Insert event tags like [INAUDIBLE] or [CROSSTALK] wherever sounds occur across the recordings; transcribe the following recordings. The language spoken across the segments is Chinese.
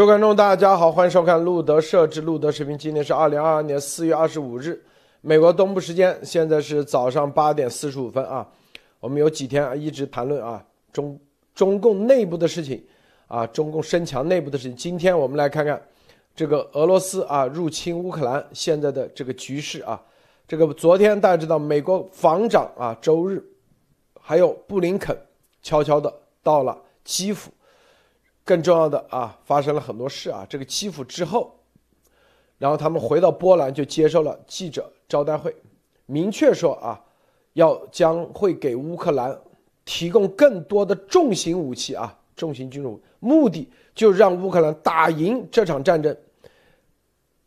各位观众，大家好，欢迎收看路德设置路德视频。今天是二零二二年四月二十五日，美国东部时间，现在是早上八点四十五分啊。我们有几天啊一直谈论啊中中共内部的事情啊，中共升强内部的事情。今天我们来看看这个俄罗斯啊入侵乌克兰现在的这个局势啊。这个昨天大家知道，美国防长啊周日还有布林肯悄悄的到了基辅。更重要的啊，发生了很多事啊。这个基辅之后，然后他们回到波兰就接受了记者招待会，明确说啊，要将会给乌克兰提供更多的重型武器啊，重型军武，目的就让乌克兰打赢这场战争。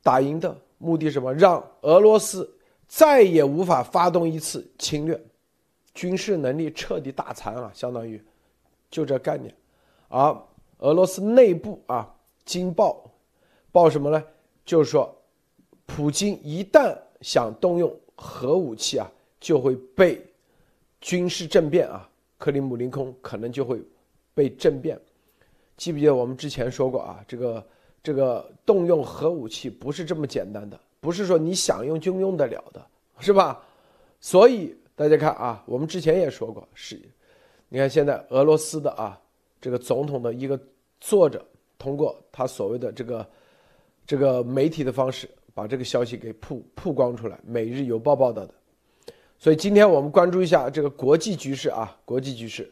打赢的目的什么？让俄罗斯再也无法发动一次侵略，军事能力彻底打残啊，相当于就这概念，而。俄罗斯内部啊，惊爆，报什么呢？就是说，普京一旦想动用核武器啊，就会被军事政变啊，克里姆林宫可能就会被政变。记不记得我们之前说过啊？这个这个动用核武器不是这么简单的，不是说你想用就用得了的，是吧？所以大家看啊，我们之前也说过，是，你看现在俄罗斯的啊，这个总统的一个。作者通过他所谓的这个这个媒体的方式，把这个消息给曝曝光出来，《每日邮报》报道的。所以今天我们关注一下这个国际局势啊，国际局势。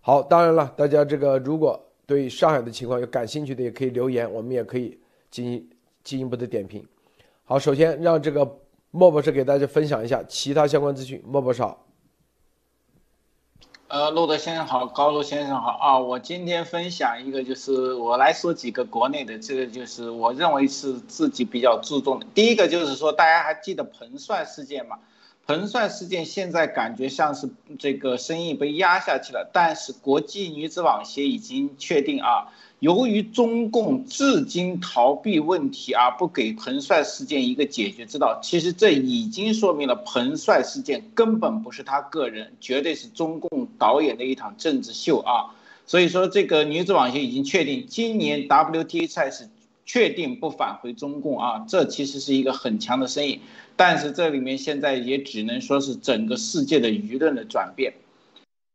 好，当然了，大家这个如果对上海的情况有感兴趣的，也可以留言，我们也可以进行进一步的点评。好，首先让这个莫博士给大家分享一下其他相关资讯。莫博士好。呃，陆德先生好，高路先生好啊！我今天分享一个，就是我来说几个国内的，这个就是我认为是自己比较注重的。第一个就是说，大家还记得彭帅事件吗？彭帅事件现在感觉像是这个生意被压下去了，但是国际女子网协已经确定啊。由于中共至今逃避问题而不给彭帅事件一个解决之道，其实这已经说明了彭帅事件根本不是他个人，绝对是中共导演的一场政治秀啊！所以说，这个女子网球已经确定，今年 WTA 赛事确定不返回中共啊！这其实是一个很强的声音，但是这里面现在也只能说是整个世界的舆论的转变。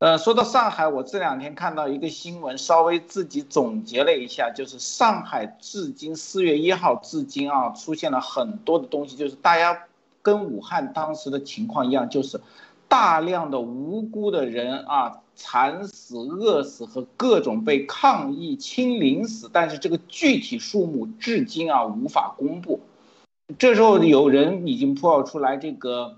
呃，说到上海，我这两天看到一个新闻，稍微自己总结了一下，就是上海至今四月一号至今啊，出现了很多的东西，就是大家跟武汉当时的情况一样，就是大量的无辜的人啊，惨死、饿死和各种被抗议清零死，但是这个具体数目至今啊无法公布。这时候有人已经破出来这个。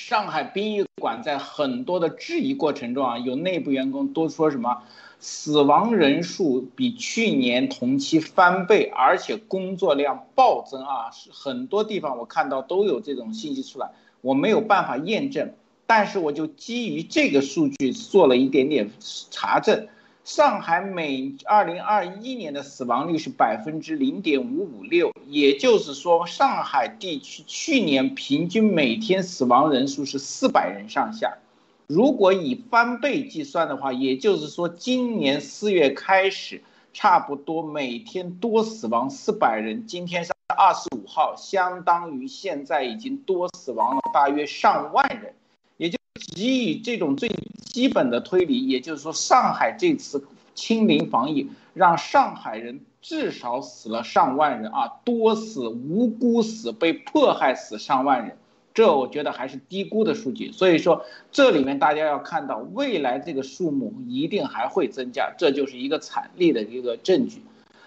上海殡仪馆在很多的质疑过程中啊，有内部员工都说什么死亡人数比去年同期翻倍，而且工作量暴增啊，是很多地方我看到都有这种信息出来，我没有办法验证，但是我就基于这个数据做了一点点查证。上海每二零二一年的死亡率是百分之零点五五六，也就是说，上海地区去年平均每天死亡人数是四百人上下。如果以翻倍计算的话，也就是说，今年四月开始，差不多每天多死亡四百人。今天是二十五号，相当于现在已经多死亡了大约上万人。也就基于这种最基本的推理，也就是说，上海这次清零防疫让上海人至少死了上万人啊，多死、无辜死、被迫害死上万人，这我觉得还是低估的数据。所以说，这里面大家要看到，未来这个数目一定还会增加，这就是一个惨烈的一个证据。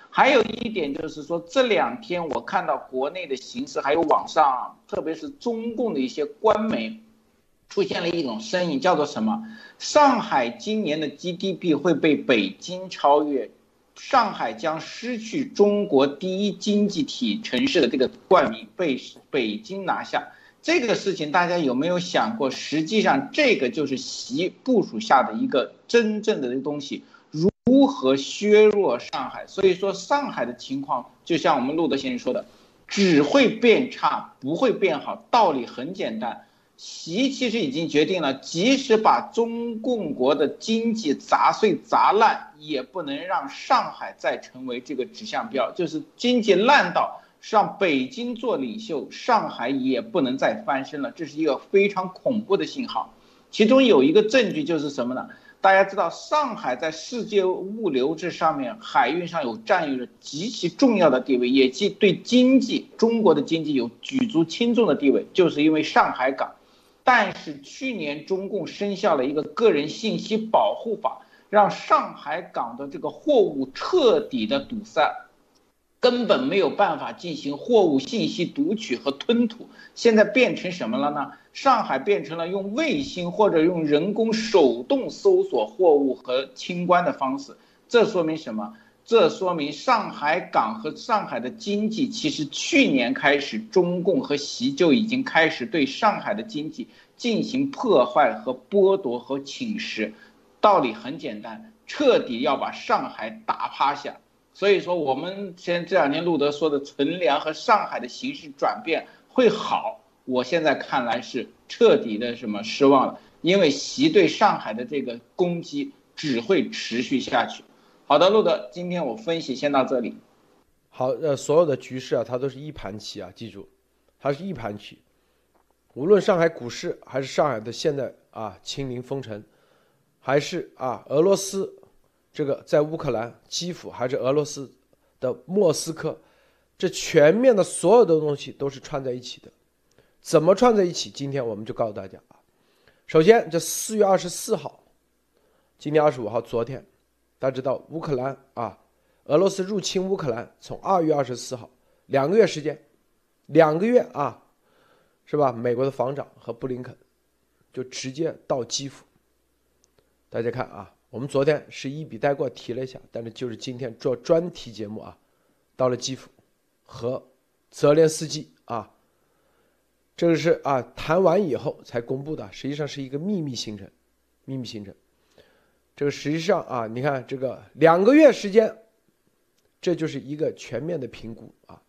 还有一点就是说，这两天我看到国内的形势，还有网上，特别是中共的一些官媒。出现了一种声音，叫做什么？上海今年的 GDP 会被北京超越，上海将失去中国第一经济体城市的这个冠名，被北京拿下。这个事情大家有没有想过？实际上，这个就是习部署下的一个真正的这个东西，如何削弱上海？所以说，上海的情况就像我们路德先生说的，只会变差，不会变好。道理很简单。习其实已经决定了，即使把中共国的经济砸碎砸烂，也不能让上海再成为这个指向标。就是经济烂到让北京做领袖，上海也不能再翻身了。这是一个非常恐怖的信号。其中有一个证据就是什么呢？大家知道，上海在世界物流这上面，海运上有占有着极其重要的地位，也即对经济中国的经济有举足轻重的地位，就是因为上海港。但是去年中共生效了一个个人信息保护法，让上海港的这个货物彻底的堵塞，根本没有办法进行货物信息读取和吞吐。现在变成什么了呢？上海变成了用卫星或者用人工手动搜索货物和清关的方式。这说明什么？这说明上海港和上海的经济，其实去年开始，中共和习就已经开始对上海的经济进行破坏和剥夺和侵蚀。道理很简单，彻底要把上海打趴下。所以说，我们前这两天路德说的存粮和上海的形势转变会好，我现在看来是彻底的什么失望了，因为习对上海的这个攻击只会持续下去。好的，路德，今天我分析先到这里。好，呃，所有的局势啊，它都是一盘棋啊，记住，它是一盘棋。无论上海股市，还是上海的现在啊清零封城，还是啊俄罗斯这个在乌克兰基辅，还是俄罗斯的莫斯科，这全面的所有的东西都是串在一起的。怎么串在一起？今天我们就告诉大家啊。首先，这四月二十四号，今天二十五号，昨天。大家知道乌克兰啊，俄罗斯入侵乌克兰，从二月二十四号，两个月时间，两个月啊，是吧？美国的防长和布林肯就直接到基辅。大家看啊，我们昨天是一笔带过提了一下，但是就是今天做专题节目啊，到了基辅和泽连斯基啊，这个是啊谈完以后才公布的，实际上是一个秘密行程，秘密行程。这个实际上啊，你看这个两个月时间，这就是一个全面的评估啊。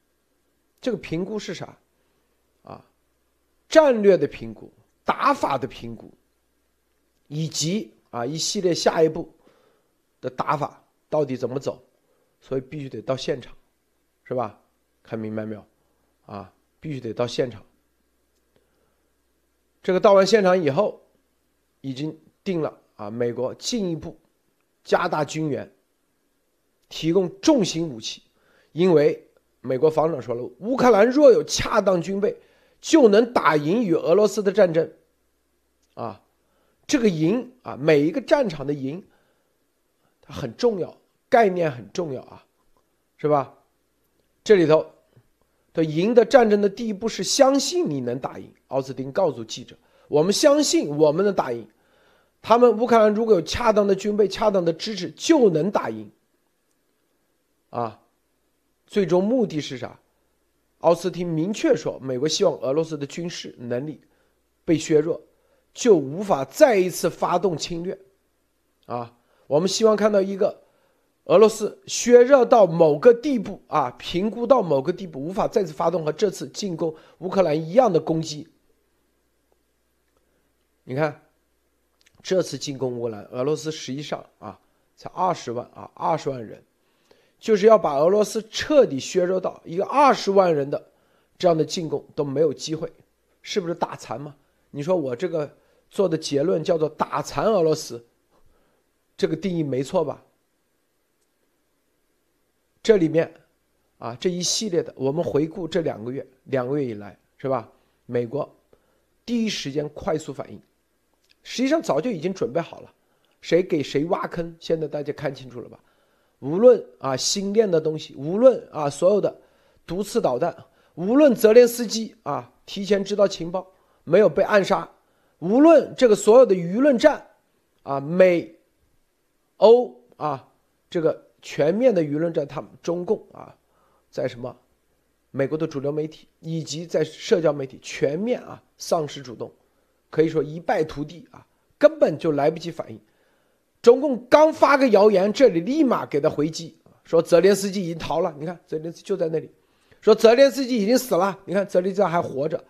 这个评估是啥？啊，战略的评估、打法的评估，以及啊一系列下一步的打法到底怎么走，所以必须得到现场，是吧？看明白没有？啊，必须得到现场。这个到完现场以后，已经定了。啊，美国进一步加大军援，提供重型武器，因为美国防长说了，乌克兰若有恰当军备，就能打赢与俄罗斯的战争。啊，这个赢啊，每一个战场的赢，它很重要，概念很重要啊，是吧？这里头的赢得战争的第一步是相信你能打赢。奥斯汀告诉记者：“我们相信我们能打赢。”他们乌克兰如果有恰当的军备、恰当的支持，就能打赢。啊，最终目的是啥？奥斯汀明确说，美国希望俄罗斯的军事能力被削弱，就无法再一次发动侵略。啊，我们希望看到一个俄罗斯削弱到某个地步啊，评估到某个地步，无法再次发动和这次进攻乌克兰一样的攻击。你看。这次进攻乌克兰，俄罗斯实际上啊才二十万啊二十万人，就是要把俄罗斯彻底削弱到一个二十万人的这样的进攻都没有机会，是不是打残嘛？你说我这个做的结论叫做打残俄罗斯，这个定义没错吧？这里面啊这一系列的，我们回顾这两个月两个月以来是吧？美国第一时间快速反应。实际上早就已经准备好了，谁给谁挖坑，现在大家看清楚了吧？无论啊新练的东西，无论啊所有的毒刺导弹，无论泽连斯基啊提前知道情报没有被暗杀，无论这个所有的舆论战，啊美欧啊这个全面的舆论战，他们中共啊在什么美国的主流媒体以及在社交媒体全面啊丧失主动。可以说一败涂地啊，根本就来不及反应。中共刚发个谣言，这里立马给他回击，说泽连斯基已经逃了。你看泽连斯基就在那里，说泽连斯基已经死了。你看泽连斯基还活着，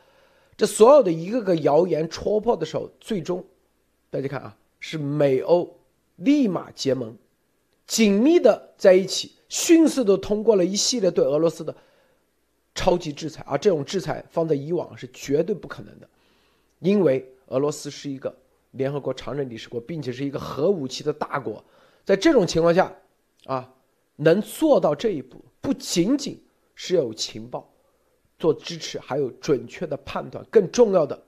这所有的一个个谣言戳破的时候，最终，大家看啊，是美欧立马结盟，紧密的在一起，迅速的通过了一系列对俄罗斯的超级制裁，而这种制裁放在以往是绝对不可能的，因为俄罗斯是一个联合国常任理事国，并且是一个核武器的大国，在这种情况下，啊，能做到这一步，不仅仅是要有情报。做支持，还有准确的判断，更重要的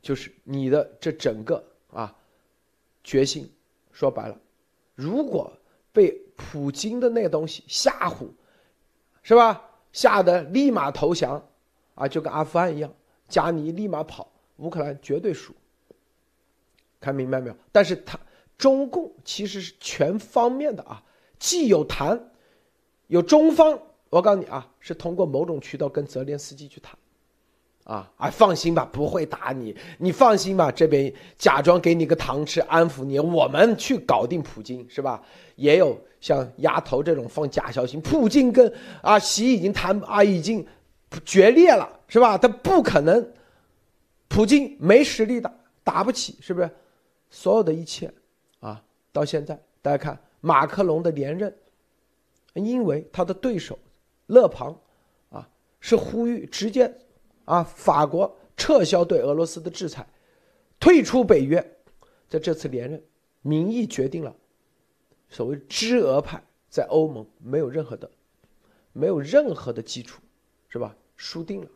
就是你的这整个啊决心。说白了，如果被普京的那东西吓唬，是吧？吓得立马投降啊，就跟阿富汗一样，加尼立马跑，乌克兰绝对输。看明白没有？但是他中共其实是全方面的啊，既有谈，有中方。我告诉你啊，是通过某种渠道跟泽连斯基去谈，啊，啊，放心吧，不会打你，你放心吧，这边假装给你个糖吃，安抚你，我们去搞定普京，是吧？也有像丫头这种放假消息，普京跟啊习已经谈啊，已经决裂了，是吧？他不可能，普京没实力打，打不起，是不是？所有的一切，啊，到现在大家看马克龙的连任，因为他的对手。勒庞，啊，是呼吁直接，啊，法国撤销对俄罗斯的制裁，退出北约。在这次连任，民意决定了，所谓支俄派在欧盟没有任何的，没有任何的基础，是吧？输定了。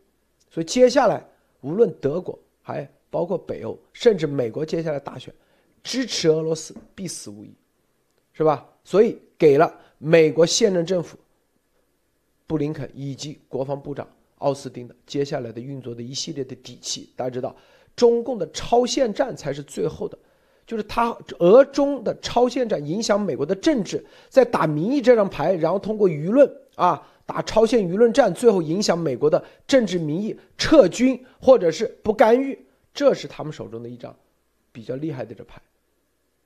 所以接下来，无论德国，还包括北欧，甚至美国，接下来大选，支持俄罗斯必死无疑，是吧？所以给了美国现任政府。布林肯以及国防部长奥斯汀的接下来的运作的一系列的底气，大家知道，中共的超限战才是最后的，就是他俄中的超限战影响美国的政治，在打民意这张牌，然后通过舆论啊打超限舆论战，最后影响美国的政治民意，撤军或者是不干预，这是他们手中的一张比较厉害的这牌。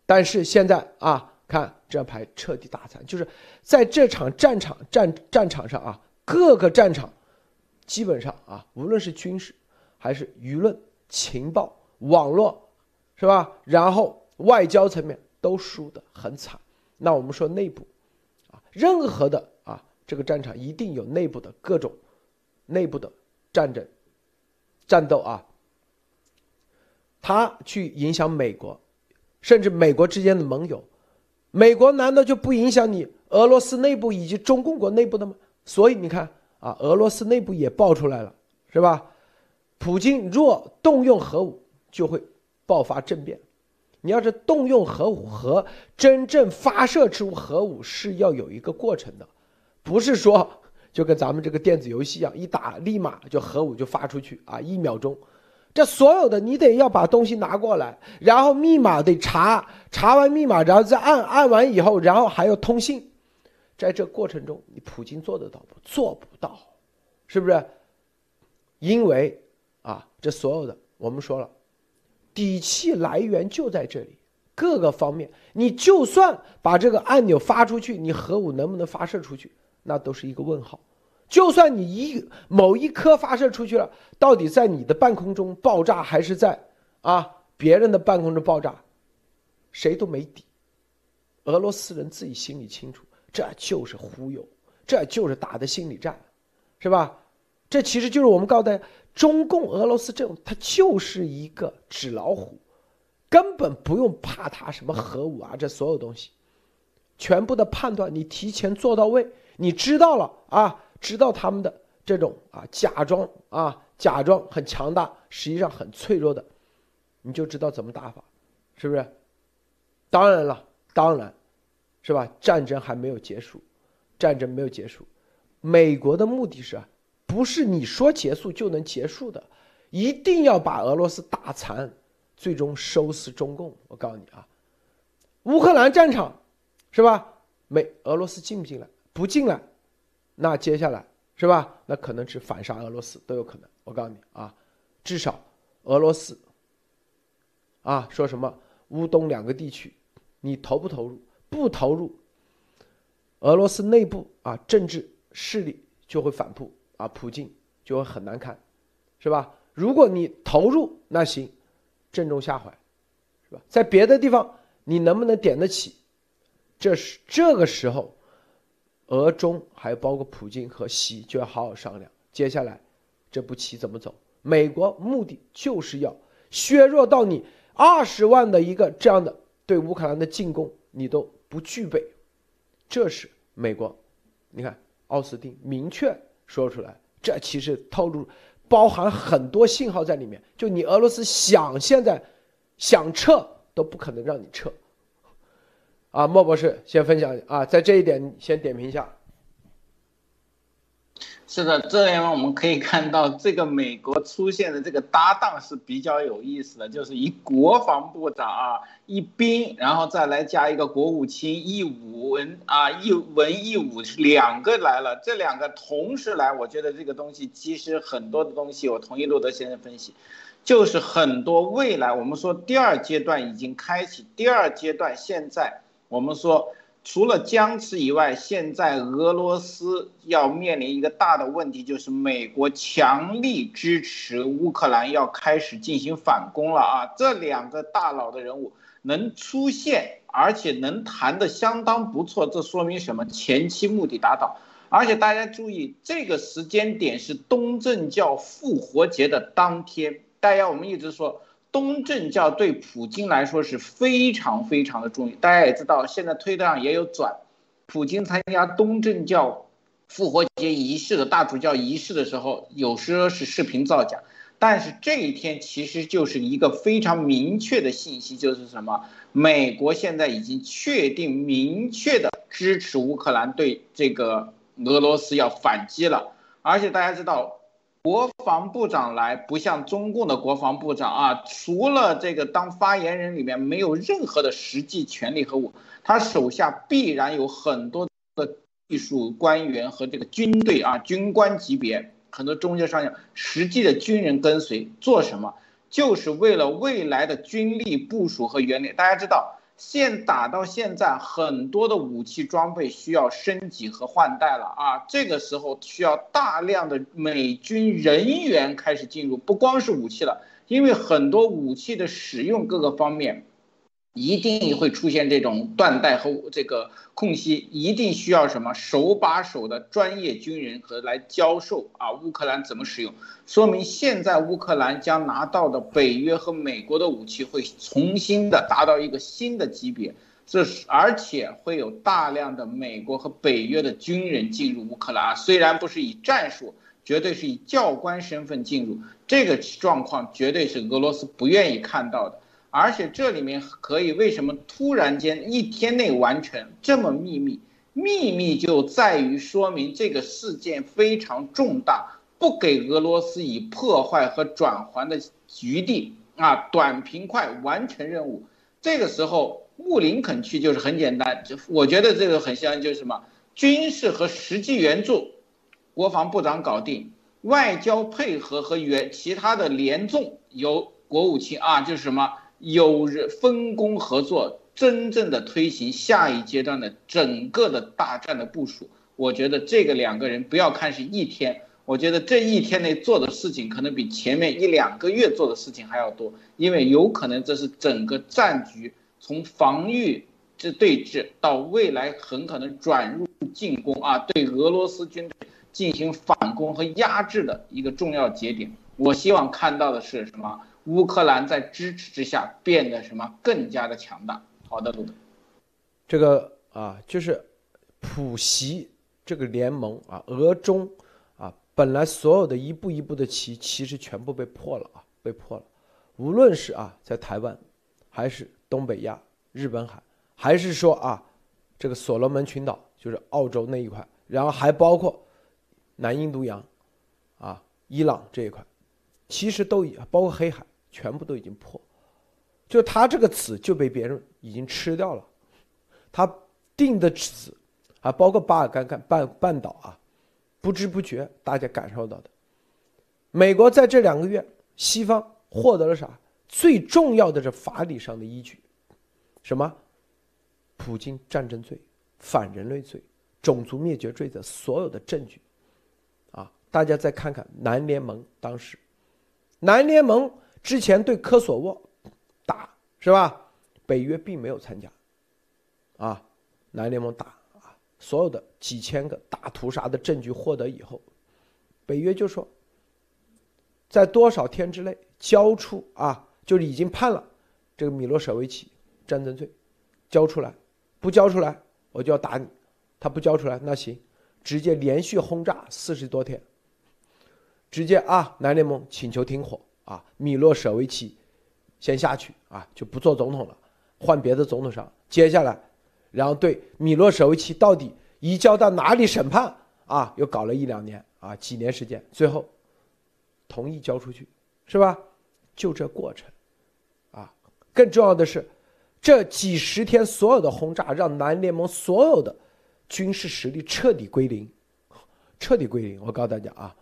但是现在啊。看这牌彻底打残，就是在这场战场战战场上啊，各个战场基本上啊，无论是军事还是舆论、情报、网络，是吧？然后外交层面都输得很惨。那我们说内部啊，任何的这个战场一定有内部的各种内部的战争、战斗啊，他去影响美国，甚至美国之间的盟友。美国难道就不影响你俄罗斯内部以及中共国内部的吗？所以你看啊，俄罗斯内部也爆出来了，是吧？普京若动用核武，就会爆发政变。你要是动用核武和真正发射出核武是要有一个过程的，不是说就跟咱们这个电子游戏一样，一打立马就核武就发出去啊，一秒钟。这所有的你得要把东西拿过来，然后密码得查，查完密码，然后再按按完以后，然后还要通信，在这过程中，你普京做得到不？做不到，是不是？因为啊，这所有的我们说了，底气来源就在这里，各个方面，你就算把这个按钮发出去，你核武能不能发射出去，那都是一个问号。就算你一某一颗发射出去了，到底在你的半空中爆炸还是在啊别人的半空中爆炸，谁都没底。俄罗斯人自己心里清楚，这就是忽悠，这就是打的心理战，是吧？这其实就是我们告诉大家，中共俄罗斯这种，它就是一个纸老虎，根本不用怕它什么核武啊，这所有东西，全部的判断你提前做到位，你知道了啊。知道他们的这种啊，假装啊，假装很强大，实际上很脆弱的，你就知道怎么打法，是不是？当然了，当然，是吧？战争还没有结束，战争没有结束，美国的目的是，不是你说结束就能结束的，一定要把俄罗斯打残，最终收拾中共。我告诉你啊，乌克兰战场，是吧？美俄罗斯进不进来？不进来。那接下来是吧？那可能是反杀俄罗斯都有可能。我告诉你啊，至少俄罗斯啊，说什么乌东两个地区，你投不投入？不投入，俄罗斯内部啊政治势力就会反扑啊，普京就会很难看，是吧？如果你投入，那行，正中下怀，是吧？在别的地方你能不能点得起？这是这个时候，俄中还有包括普京和习就要好好商量，接下来这步棋怎么走？美国目的就是要削弱到你二十万的一个这样的对乌克兰的进攻，你都不具备，这是美国。你看，奥斯汀明确说出来，这其实透露包含很多信号在里面。就你俄罗斯想现在想撤都不可能让你撤。啊，莫博士先分享啊，在这一点先点评一下。是的，这里面我们可以看到，这个美国出现的这个搭档是比较有意思的，就是一国防部长啊，一兵，然后再来加一个国务卿，一武文啊，一文一武两个来了，这两个同时来，我觉得这个东西其实很多的东西，我同意路德先生分析，就是很多未来我们说第二阶段已经开启，第二阶段现在我们说。除了僵持以外，现在俄罗斯要面临一个大的问题，就是美国强力支持乌克兰要开始进行反攻了啊！这两个大佬的人物能出现，而且能谈的相当不错，这说明什么？前期目的达到。而且大家注意，这个时间点是东正教复活节的当天。大家我们一直说。东正教对普京来说是非常非常的重要。大家也知道，现在推特上也有转，普京参加东正教复活节仪式的大主教仪式的时候，有时候是视频造假。但是这一天其实就是一个非常明确的信息，就是什么？美国现在已经确定明确的支持乌克兰对这个俄罗斯要反击了。而且大家知道。国防部长来不像中共的国防部长啊，除了这个当发言人里面没有任何的实际权利和我，他手下必然有很多的技术官员和这个军队啊，军官级别很多中学上将，实际的军人跟随做什么？就是为了未来的军力部署和原理。大家知道。现打到现在，很多的武器装备需要升级和换代了啊！这个时候需要大量的美军人员开始进入，不光是武器了，因为很多武器的使用各个方面。一定会出现这种断代和这个空隙，一定需要什么手把手的专业军人和来教授啊，乌克兰怎么使用？说明现在乌克兰将拿到的北约和美国的武器会重新的达到一个新的级别，这是而且会有大量的美国和北约的军人进入乌克兰，虽然不是以战术，绝对是以教官身份进入，这个状况绝对是俄罗斯不愿意看到的。而且这里面可以为什么突然间一天内完成这么秘密？秘密就在于说明这个事件非常重大，不给俄罗斯以破坏和转圜的余地啊，短平快完成任务。这个时候穆林肯去就是很简单，我觉得这个很像就是什么军事和实际援助，国防部长搞定，外交配合和援其他的联纵由国务卿啊，就是什么。有人分工合作，真正的推行下一阶段的整个的大战的部署。我觉得这个两个人不要看是一天，我觉得这一天内做的事情可能比前面一两个月做的事情还要多，因为有可能这是整个战局从防御这对峙到未来很可能转入进攻啊，对俄罗斯军队进行反攻和压制的一个重要节点。我希望看到的是什么？乌克兰在支持之下变得什么更加的强大？好的，路德，这个啊，就是普袭这个联盟啊，俄中啊，本来所有的一步一步的棋，其实全部被破了啊，被破了。无论是啊，在台湾，还是东北亚、日本海，还是说啊，这个所罗门群岛，就是澳洲那一块，然后还包括南印度洋啊、伊朗这一块，其实都已包括黑海。全部都已经破，就他这个子就被别人已经吃掉了，他定的子啊，包括巴尔干干半半岛啊，不知不觉大家感受到的，美国在这两个月，西方获得了啥？最重要的是法理上的依据，什么？普京战争罪、反人类罪、种族灭绝罪的所有的证据，啊，大家再看看南联盟当时。南联盟之前对科索沃打是吧？北约并没有参加，啊，南联盟打啊，所有的几千个大屠杀的证据获得以后，北约就说，在多少天之内交出啊，就是已经判了这个米洛舍维奇战争罪，交出来，不交出来我就要打你，他不交出来那行，直接连续轰炸四十多天，直接啊，南联盟请求停火啊，米洛舍维奇先下去啊，就不做总统了。换别的总统上，接下来，然后对米洛舍维奇到底移交到哪里审判啊？又搞了一两年啊，几年时间，最后同意交出去，是吧？就这过程，啊，更重要的是，这几十天所有的轰炸，让南联盟所有的军事实力彻底归零，彻底归零。我告诉大家啊，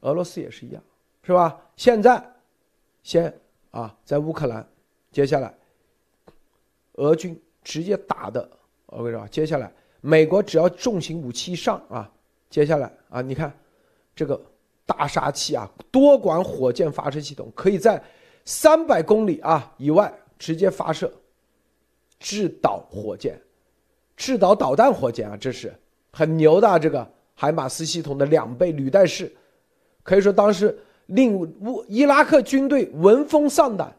俄罗斯也是一样，是吧？现在，先啊，在乌克兰。接下来，俄军直接打的，我跟你说，接下来美国只要重型武器上啊，接下来啊，你看这个大杀器啊，多管火箭发射系统，可以在三百公里啊以外直接发射制导火箭、制导导弹火箭啊，这是很牛的这个海马斯系统的两倍履带式，可以说当时令乌伊拉克军队闻风丧胆。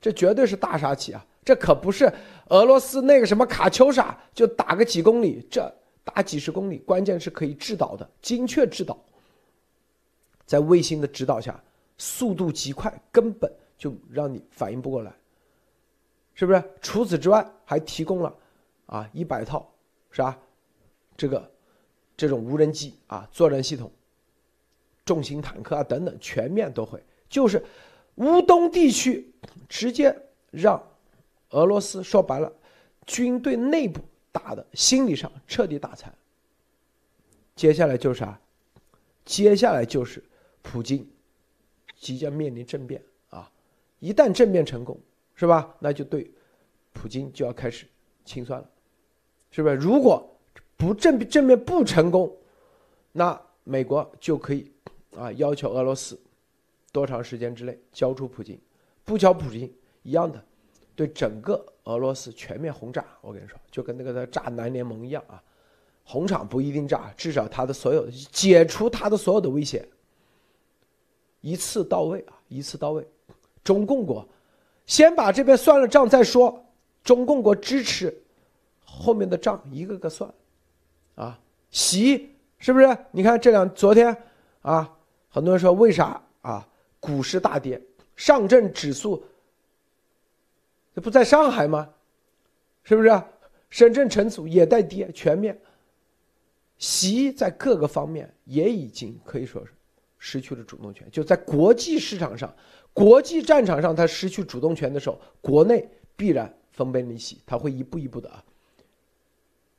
这绝对是大杀器啊！这可不是俄罗斯那个什么卡秋莎，就打个几公里，这打几十公里，关键是可以制导的，精确制导，在卫星的指导下，速度极快，根本就让你反应不过来，是不是？除此之外，还提供了啊一百套，是吧？这个这种无人机啊，作战系统、重型坦克啊等等，全面都会，就是。乌东地区直接让俄罗斯说白了，军队内部打的心理上彻底打残。接下来就是啥？接下来就是普京即将面临政变啊！一旦政变成功，是吧？那就对普京就要开始清算了，是不是？如果不政政变不成功，那美国就可以啊要求俄罗斯。多长时间之内交出普京？不交普京一样的，对整个俄罗斯全面轰炸。我跟你说，就跟那个在炸南联盟一样啊，红场不一定炸，至少他的所有解除他的所有的威胁，一次到位啊，一次到位。中共国先把这边算了账再说，中共国支持后面的账一个个算，啊，习是不是？你看这两昨天啊，很多人说为啥啊？股市大跌，上证指数这不在上海吗？是不是？深圳成组也在跌，全面。习在各个方面也已经可以说是失去了主动权，就在国际市场上、国际战场上，他失去主动权的时候，国内必然分崩离析，他会一步一步的啊。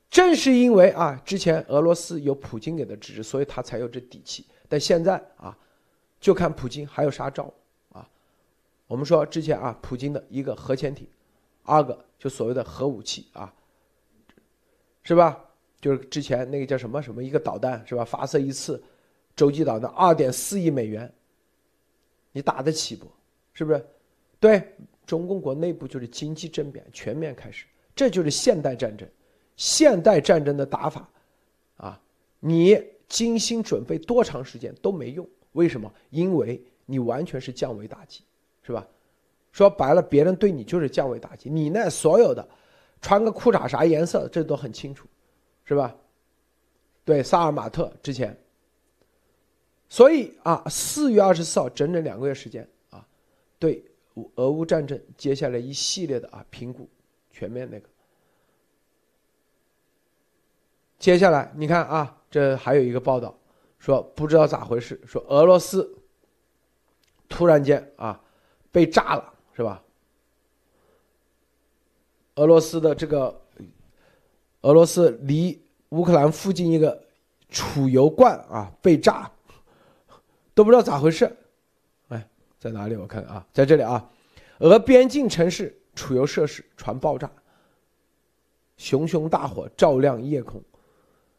正是因为啊，之前俄罗斯有普京给的支持，所以他才有这底气。但现在啊。就看普京还有啥招啊？我们说之前啊，普京的一个核潜艇，二个就所谓的核武器啊，是吧？就是之前那个叫什么什么一个导弹是吧？发射一次洲际导弹二点四亿美元，你打得起不？是不是？对，中共国内部就是经济政变全面开始，这就是现代战争，现代战争的打法啊！你精心准备多长时间都没用。为什么？因为你完全是降维打击，是吧？说白了，别人对你就是降维打击。你那所有的，穿个裤衩啥颜色，这都很清楚，是吧？对，萨尔马特之前。所以啊，四月二十四号，整整两个月时间啊，对俄乌战争接下来一系列的啊评估，全面那个。接下来你看啊，这还有一个报道。说不知道咋回事，说俄罗斯突然间啊被炸了，是吧？俄罗斯的这个俄罗斯离乌克兰附近一个储油罐啊被炸，都不知道咋回事。哎，在哪里？我看啊，在这里啊，俄边境城市储油设施传爆炸，熊熊大火照亮夜空。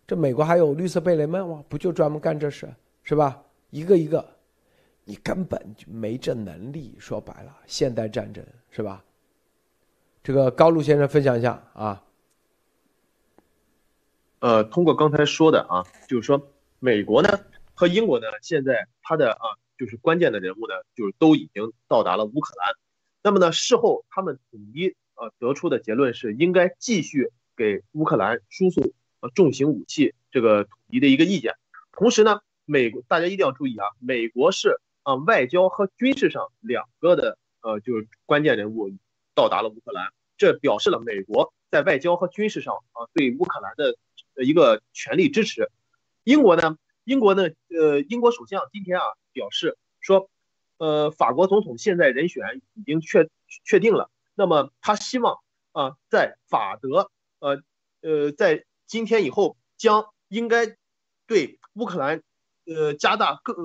这美国还有绿色贝雷帽吗？不就专门干这事，是吧？一个一个，你根本就没这能力。说白了，现代战争是吧？这个高路先生分享一下啊。呃，通过刚才说的啊，就是说美国呢和英国呢，现在他的啊就是关键的人物呢，就是都已经到达了乌克兰。那么呢，事后他们统一呃得出的结论是，应该继续给乌克兰输送呃重型武器这个统一的一个意见。同时呢，美国大家一定要注意啊，美国是啊外交和军事上两个的呃就是关键人物到达了乌克兰，这表示了美国在外交和军事上啊对乌克兰的。的一个全力支持，英国呢？英国呢？呃，英国首相今天啊表示说，呃，法国总统现在人选已经确确定了。那么他希望啊，在法德，呃呃，在今天以后将应该对乌克兰，呃，加大更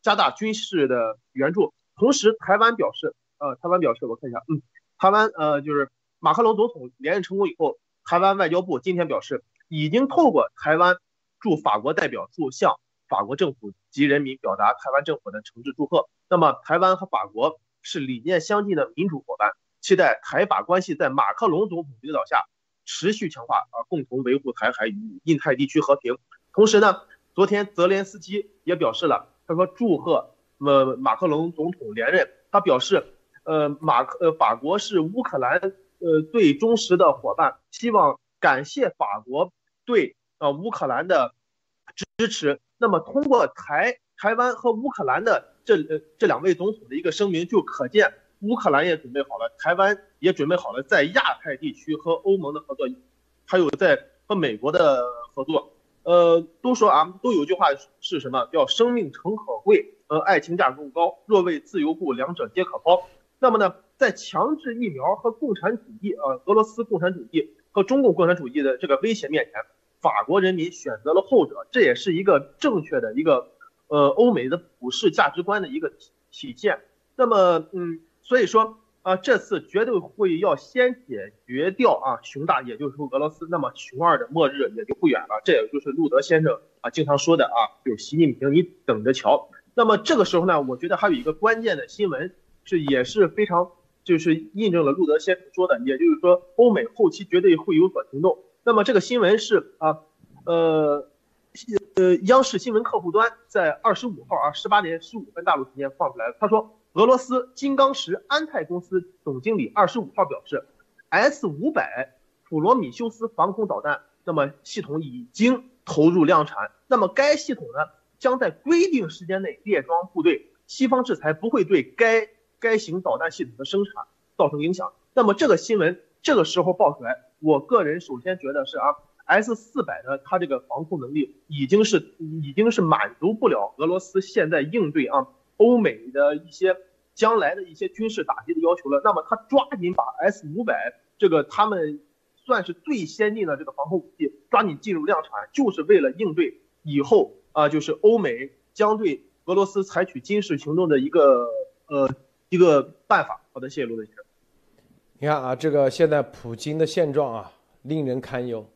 加大军事的援助。同时，台湾表示，呃，台湾表示，我看一下，嗯，台湾呃，就是马克龙总统连任成功以后，台湾外交部今天表示。已经透过台湾驻法国代表处向法国政府及人民表达台湾政府的诚挚祝贺。那么，台湾和法国是理念相近的民主伙伴，期待台法关系在马克龙总统领导下持续强化，啊，共同维护台海与印太地区和平。同时呢，昨天泽连斯基也表示了，他说祝贺呃马克龙总统连任。他表示，呃马克呃法国是乌克兰呃最忠实的伙伴，希望感谢法国。对呃乌克兰的支持，那么通过台台湾和乌克兰的这呃这两位总统的一个声明，就可见乌克兰也准备好了，台湾也准备好了在亚太地区和欧盟的合作，还有在和美国的合作。呃，都说啊，都有句话是什么？叫生命诚可贵，呃，爱情价更高。若为自由故，两者皆可抛。那么呢，在强制疫苗和共产主义，呃，俄罗斯共产主义和中共共产主义的这个威胁面前。法国人民选择了后者，这也是一个正确的一个，呃，欧美的普世价值观的一个体体现。那么，嗯，所以说啊，这次绝对会要先解决掉啊熊大，也就是说俄罗斯，那么熊二的末日也就不远了。这也就是路德先生啊经常说的啊，就是习近平，你等着瞧。那么这个时候呢，我觉得还有一个关键的新闻是也是非常，就是印证了路德先生说的，也就是说欧美后期绝对会有所行动。那么这个新闻是啊，呃，呃，央视新闻客户端在二十五号啊十八点十五分大陆时间放出来的。他说，俄罗斯金刚石安泰公司总经理二十五号表示，S 五百普罗米修斯防空导弹那么系统已经投入量产。那么该系统呢将在规定时间内列装部队，西方制裁不会对该该型导弹系统的生产造成影响。那么这个新闻这个时候爆出来。我个人首先觉得是啊，S 四百的它这个防空能力已经是已经是满足不了俄罗斯现在应对啊欧美的一些将来的一些军事打击的要求了。那么他抓紧把 S 五百这个他们算是最先进的这个防空武器抓紧进入量产，就是为了应对以后啊就是欧美将对俄罗斯采取军事行动的一个呃一个办法。好的，谢谢罗德先生。你看啊，这个现在普京的现状啊，令人堪忧。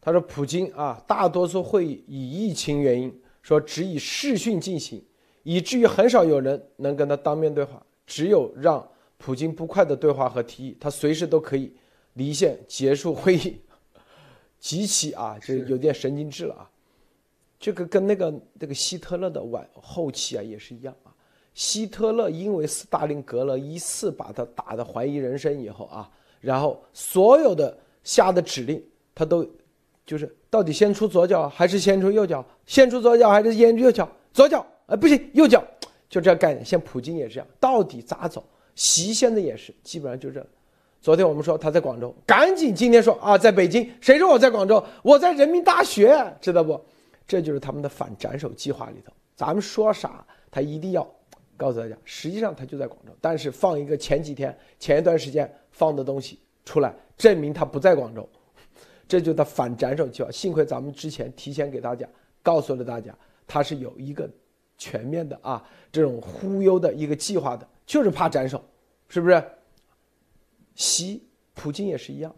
他说，普京啊，大多数会议以疫情原因说只以视讯进行，以至于很少有人能跟他当面对话。只有让普京不快的对话和提议，他随时都可以离线结束会议。极其啊，就有点神经质了啊。这个跟那个那个希特勒的晚后期啊也是一样啊。希特勒因为斯大林格勒一次把他打的怀疑人生以后啊，然后所有的下的指令他都就是到底先出左脚还是先出右脚？先出左脚还是先出右脚？左脚哎不行，右脚就这概念。像普京也是这样，到底咋走？习现在也是基本上就这。昨天我们说他在广州，赶紧今天说啊在北京，谁说我在广州？我在人民大学，知道不？这就是他们的反斩首计划里头，咱们说啥他一定要。告诉大家，实际上他就在广州，但是放一个前几天、前一段时间放的东西出来，证明他不在广州，这就他反斩首计划。幸亏咱们之前提前给大家告诉了大家，他是有一个全面的啊这种忽悠的一个计划的，就是怕斩首，是不是？习普京也是一样，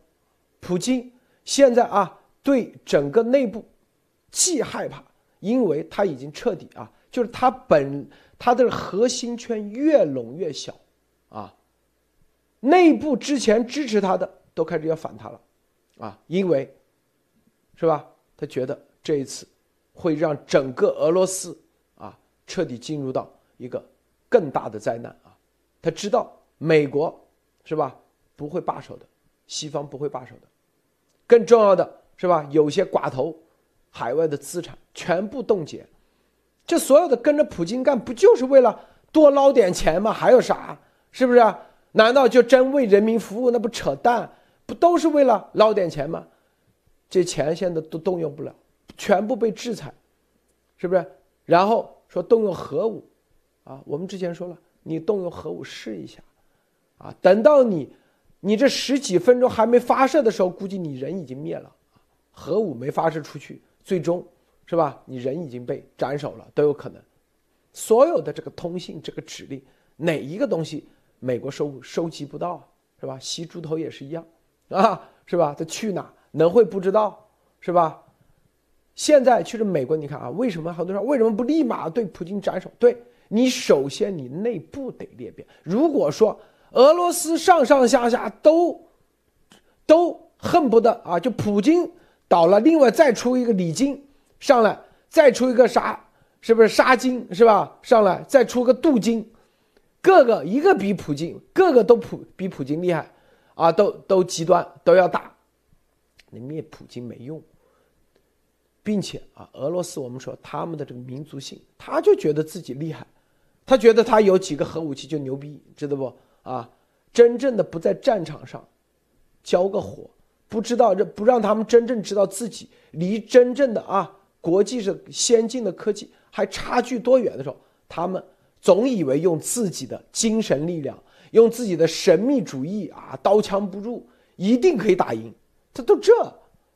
普京现在啊对整个内部既害怕，因为他已经彻底啊。就是他本他的核心圈越拢越小，啊，内部之前支持他的都开始要反他了，啊，因为，是吧？他觉得这一次会让整个俄罗斯彻底进入到一个更大的灾难啊，他知道美国是吧不会罢手的，西方不会罢手的，更重要的是吧？有些寡头。海外的资产全部冻结，这所有的跟着普京干，不就是为了多捞点钱吗？还有啥？是不是？难道就真为人民服务？那不扯淡？不都是为了捞点钱吗？这钱现在都动用不了，全部被制裁，是不是？然后说动用核武，啊，我们之前说了，你动用核武试一下，啊，等到你，你这十几分钟还没发射的时候，估计你人已经灭了，核武没发射出去。最终，是吧？你人已经被斩首了，都有可能。所有的这个通信这个指令，哪一个东西美国收收集不到，是吧？吸猪头也是一样，啊，是吧？他去哪能会不知道，是吧？现在其实美国，你看啊，为什么很多人为什么不立马对普京斩首？对你首先你内部得裂变。如果说俄罗斯上上下下都都恨不得啊，就普京。倒了，另外再出一个李金上来，再出一个啥？是不是沙金是吧？上来再出个杜金，各个一个比普京，各个都普比普京厉害，啊，都都极端都要打，你灭普京没用，并且啊，俄罗斯我们说他们的这个民族性，他就觉得自己厉害，他觉得他有几个核武器就牛逼，知道不？啊，真正的不在战场上交个火。不知道这不让他们真正知道自己离真正的啊国际是先进的科技还差距多远的时候，他们总以为用自己的精神力量，用自己的神秘主义啊，刀枪不入，一定可以打赢。他都这，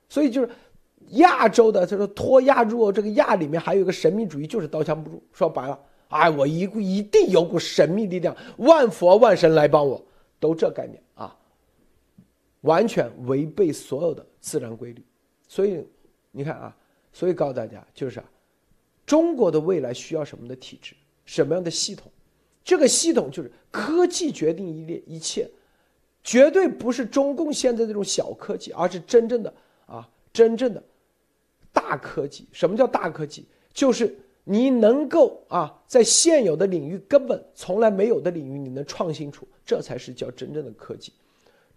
所以就是亚洲的，他说脱亚入这个亚里面还有一个神秘主义，就是刀枪不入。说白了，哎，我一一定有股神秘力量，万佛万神来帮我，都这概念啊。完全违背所有的自然规律，所以你看啊，所以告诉大家就是啊，中国的未来需要什么的体制，什么样的系统？这个系统就是科技决定一列一切，绝对不是中共现在这种小科技，而是真正的啊，真正的大科技。什么叫大科技？就是你能够啊，在现有的领域根本从来没有的领域，你能创新出，这才是叫真正的科技。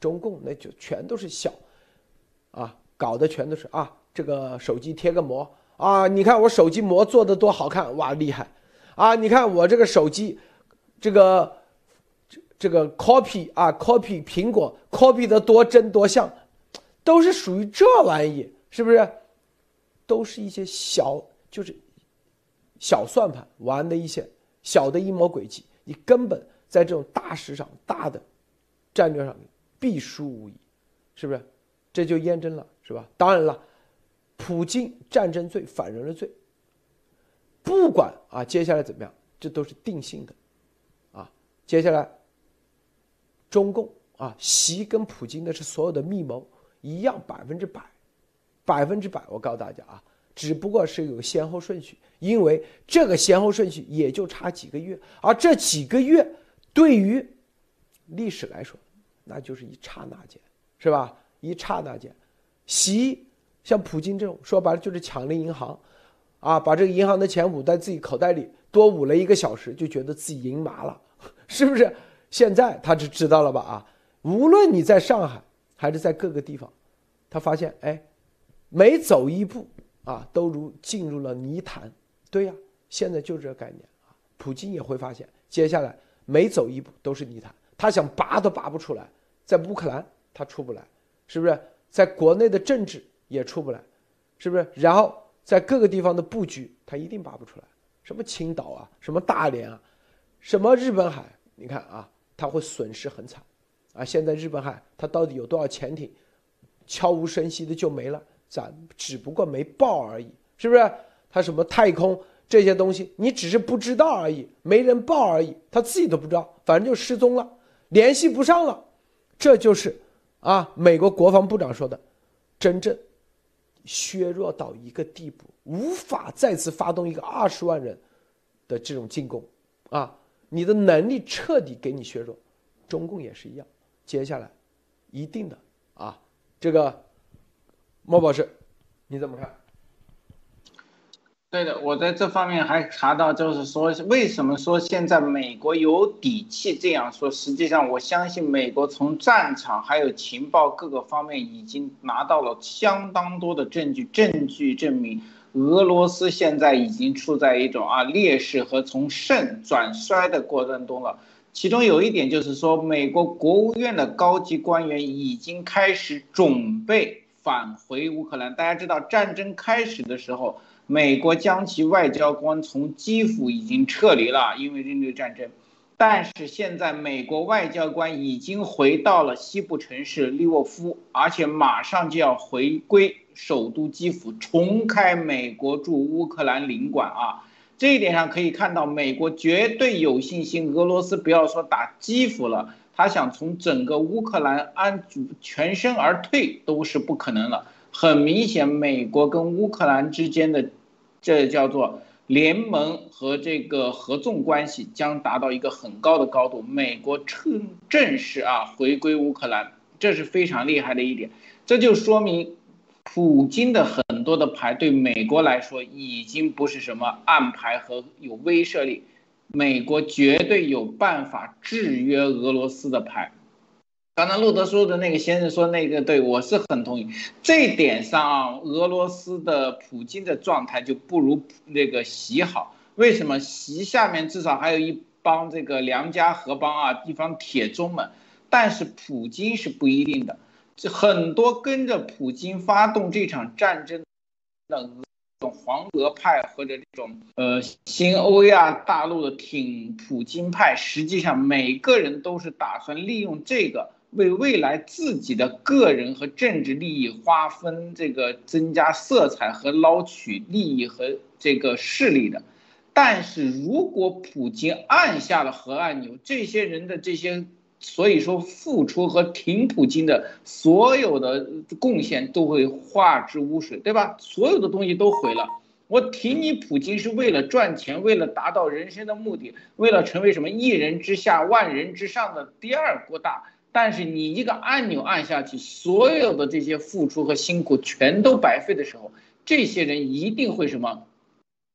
中共那就全都是小，啊，搞的全都是啊，这个手机贴个膜啊，你看我手机膜做的多好看哇，厉害，啊，你看我这个手机，这个这这个 copy 啊，copy 苹果 copy 的多真多像，都是属于这玩意，是不是？都是一些小就是小算盘玩的一些小的阴谋诡计，你根本在这种大事上大的战略上面。必输无疑，是不是？这就验证了，是吧？当然了，普京战争罪、反人类罪，不管啊，接下来怎么样，这都是定性的，啊，接下来，中共啊，习跟普京的是所有的密谋一样，百分之百，百分之百。我告诉大家啊，只不过是有先后顺序，因为这个先后顺序也就差几个月，而这几个月对于历史来说。那就是一刹那间，是吧？一刹那间，习像普京这种说白了就是抢了银行，啊，把这个银行的钱捂在自己口袋里，多捂了一个小时，就觉得自己赢麻了，[LAUGHS] 是不是？现在他就知道了吧？啊，无论你在上海还是在各个地方，他发现，哎，每走一步啊，都如进入了泥潭。对呀，现在就这个概念啊。普京也会发现，接下来每走一步都是泥潭。他想拔都拔不出来，在乌克兰他出不来，是不是？在国内的政治也出不来，是不是？然后在各个地方的布局，他一定拔不出来。什么青岛啊，什么大连啊，什么日本海，你看啊，他会损失很惨，啊，现在日本海他到底有多少潜艇，悄无声息的就没了，咱只不过没报而已，是不是？他什么太空？这些东西你只是不知道而已，没人报而已，他自己都不知道，反正就失踪了。联系不上了，这就是啊，美国国防部长说的，真正削弱到一个地步，无法再次发动一个二十万人的这种进攻，啊，你的能力彻底给你削弱，中共也是一样。接下来，一定的啊，这个莫博士，你怎么看？对的，我在这方面还查到，就是说为什么说现在美国有底气这样说？实际上，我相信美国从战场还有情报各个方面已经拿到了相当多的证据，证据证明俄罗斯现在已经处在一种啊劣势和从胜转衰的过程中了。其中有一点就是说，美国国务院的高级官员已经开始准备返回乌克兰。大家知道，战争开始的时候。美国将其外交官从基辅已经撤离了，因为针对战争。但是现在美国外交官已经回到了西部城市利沃夫，而且马上就要回归首都基辅，重开美国驻乌克兰领馆啊。这一点上可以看到，美国绝对有信心，俄罗斯不要说打基辅了，他想从整个乌克兰安全身而退都是不可能了。很明显，美国跟乌克兰之间的。这叫做联盟和这个合纵关系将达到一个很高的高度。美国正正式啊回归乌克兰，这是非常厉害的一点。这就说明，普京的很多的牌对美国来说已经不是什么暗牌和有威慑力，美国绝对有办法制约俄罗斯的牌。刚才路德说的那个先生说那个对我是很同意，这点上啊，俄罗斯的普京的状态就不如那个习好。为什么？习下面至少还有一帮这个良家河帮啊，一帮铁中们，但是普京是不一定的。这很多跟着普京发动这场战争的这种黄俄派或者这种呃新欧亚大陆的挺普京派，实际上每个人都是打算利用这个。为未来自己的个人和政治利益划分这个增加色彩和捞取利益和这个势力的，但是如果普京按下了核按钮，这些人的这些所以说付出和挺普京的所有的贡献都会化之污水，对吧？所有的东西都毁了。我挺你普京是为了赚钱，为了达到人生的目的，为了成为什么一人之下万人之上的第二国大。但是你一个按钮按下去，所有的这些付出和辛苦全都白费的时候，这些人一定会什么，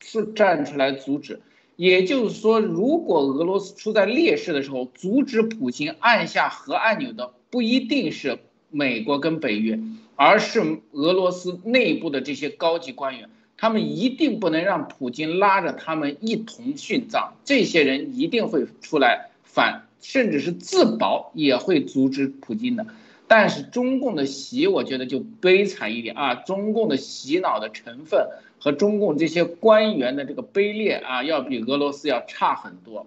是站出来阻止。也就是说，如果俄罗斯处在劣势的时候，阻止普京按下核按钮的不一定是美国跟北约，而是俄罗斯内部的这些高级官员，他们一定不能让普京拉着他们一同殉葬。这些人一定会出来反。甚至是自保也会阻止普京的，但是中共的洗，我觉得就悲惨一点啊！中共的洗脑的成分和中共这些官员的这个卑劣啊，要比俄罗斯要差很多。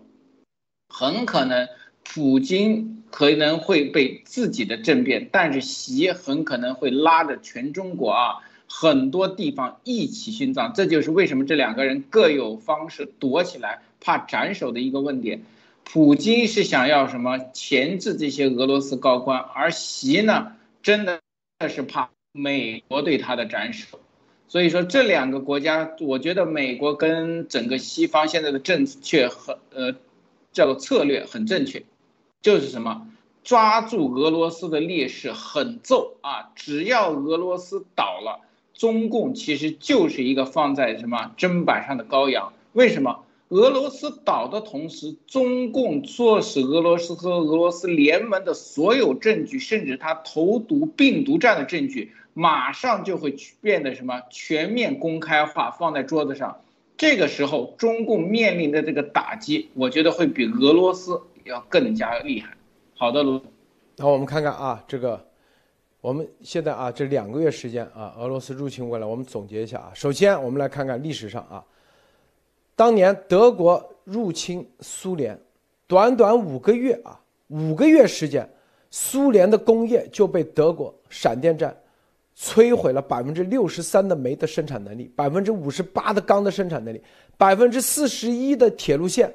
很可能普京可能会被自己的政变，但是习很可能会拉着全中国啊，很多地方一起殉葬。这就是为什么这两个人各有方式躲起来，怕斩首的一个问题。普京是想要什么钳制这些俄罗斯高官，而习呢，真的是怕美国对他的斩首。所以说这两个国家，我觉得美国跟整个西方现在的政策很呃，叫做策略很正确，就是什么抓住俄罗斯的劣势狠揍啊！只要俄罗斯倒了，中共其实就是一个放在什么砧板上的羔羊。为什么？俄罗斯倒的同时，中共唆使俄罗斯和俄罗斯联盟的所有证据，甚至他投毒病毒战的证据，马上就会变得什么全面公开化，放在桌子上。这个时候，中共面临的这个打击，我觉得会比俄罗斯要更加厉害。好的，卢总。那我们看看啊，这个我们现在啊，这两个月时间啊，俄罗斯入侵过来，我们总结一下啊。首先，我们来看看历史上啊。当年德国入侵苏联，短短五个月啊，五个月时间，苏联的工业就被德国闪电战摧毁了百分之六十三的煤的生产能力，百分之五十八的钢的生产能力，百分之四十一的铁路线，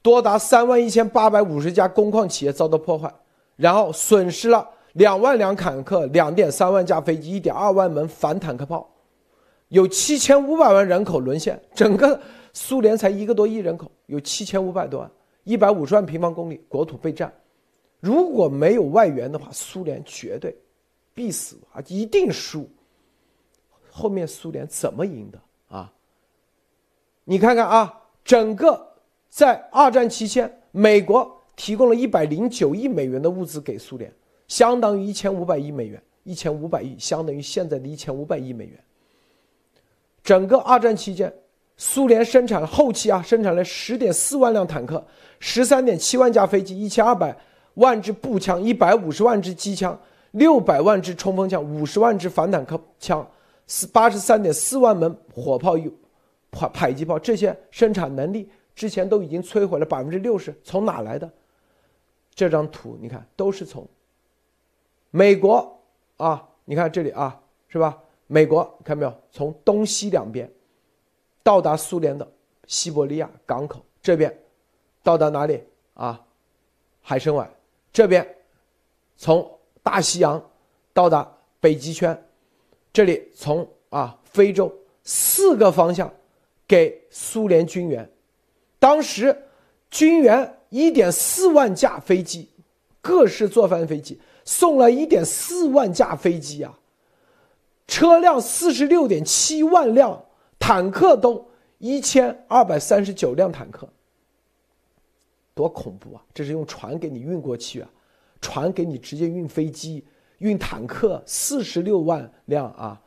多达三万一千八百五十家工矿企业遭到破坏，然后损失了两万辆坦克，两点三万架飞机，一点二万门反坦克炮，有七千五百万人口沦陷，整个。苏联才一个多亿人口，有七千五百多万，一百五十万平方公里国土被占。如果没有外援的话，苏联绝对必死啊，一定输。后面苏联怎么赢的啊？你看看啊，整个在二战期间，美国提供了一百零九亿美元的物资给苏联，相当于一千五百亿美元，一千五百亿相当于现在的一千五百亿美元。整个二战期间，苏联生产了后期啊，生产了十点四万辆坦克，十三点七万架飞机，一千二百万支步枪，一百五十万支机枪，六百万支冲锋枪，五十万支反坦克枪，四八十三点四万门火炮有迫迫击炮，这些生产能力之前都已经摧毁了百分之六十，从哪来的？这张图你看，都是从美国啊，你看这里啊，是吧？美国看没有？从东西两边到达苏联的西伯利亚港口这边，到达哪里啊？海参崴这边，从大西洋到达北极圈，这里从啊非洲四个方向给苏联军援。当时军援一点四万架飞机，各式作战飞机送了一点四万架飞机啊。车辆四十六点七万辆，坦克都一千二百三十九辆坦克，多恐怖啊！这是用船给你运过去啊，船给你直接运飞机、运坦克，四十六万辆啊！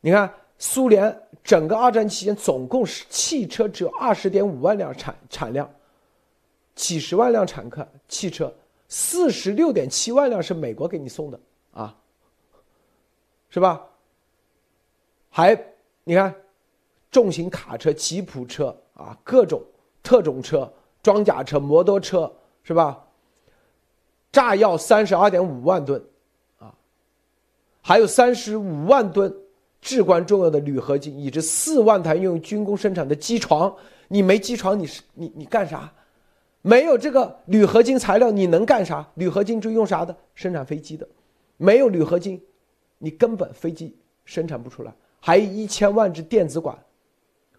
你看，苏联整个二战期间总共是汽车只有二十点五万辆产产量，几十万辆坦克、汽车，四十六点七万辆是美国给你送的啊！是吧？还你看，重型卡车、吉普车啊，各种特种车、装甲车、摩托车，是吧？炸药三十二点五万吨，啊，还有三十五万吨至关重要的铝合金，以及四万台用于军工生产的机床。你没机床，你是你你干啥？没有这个铝合金材料，你能干啥？铝合金就用啥的？生产飞机的，没有铝合金。你根本飞机生产不出来，还有一千万只电子管，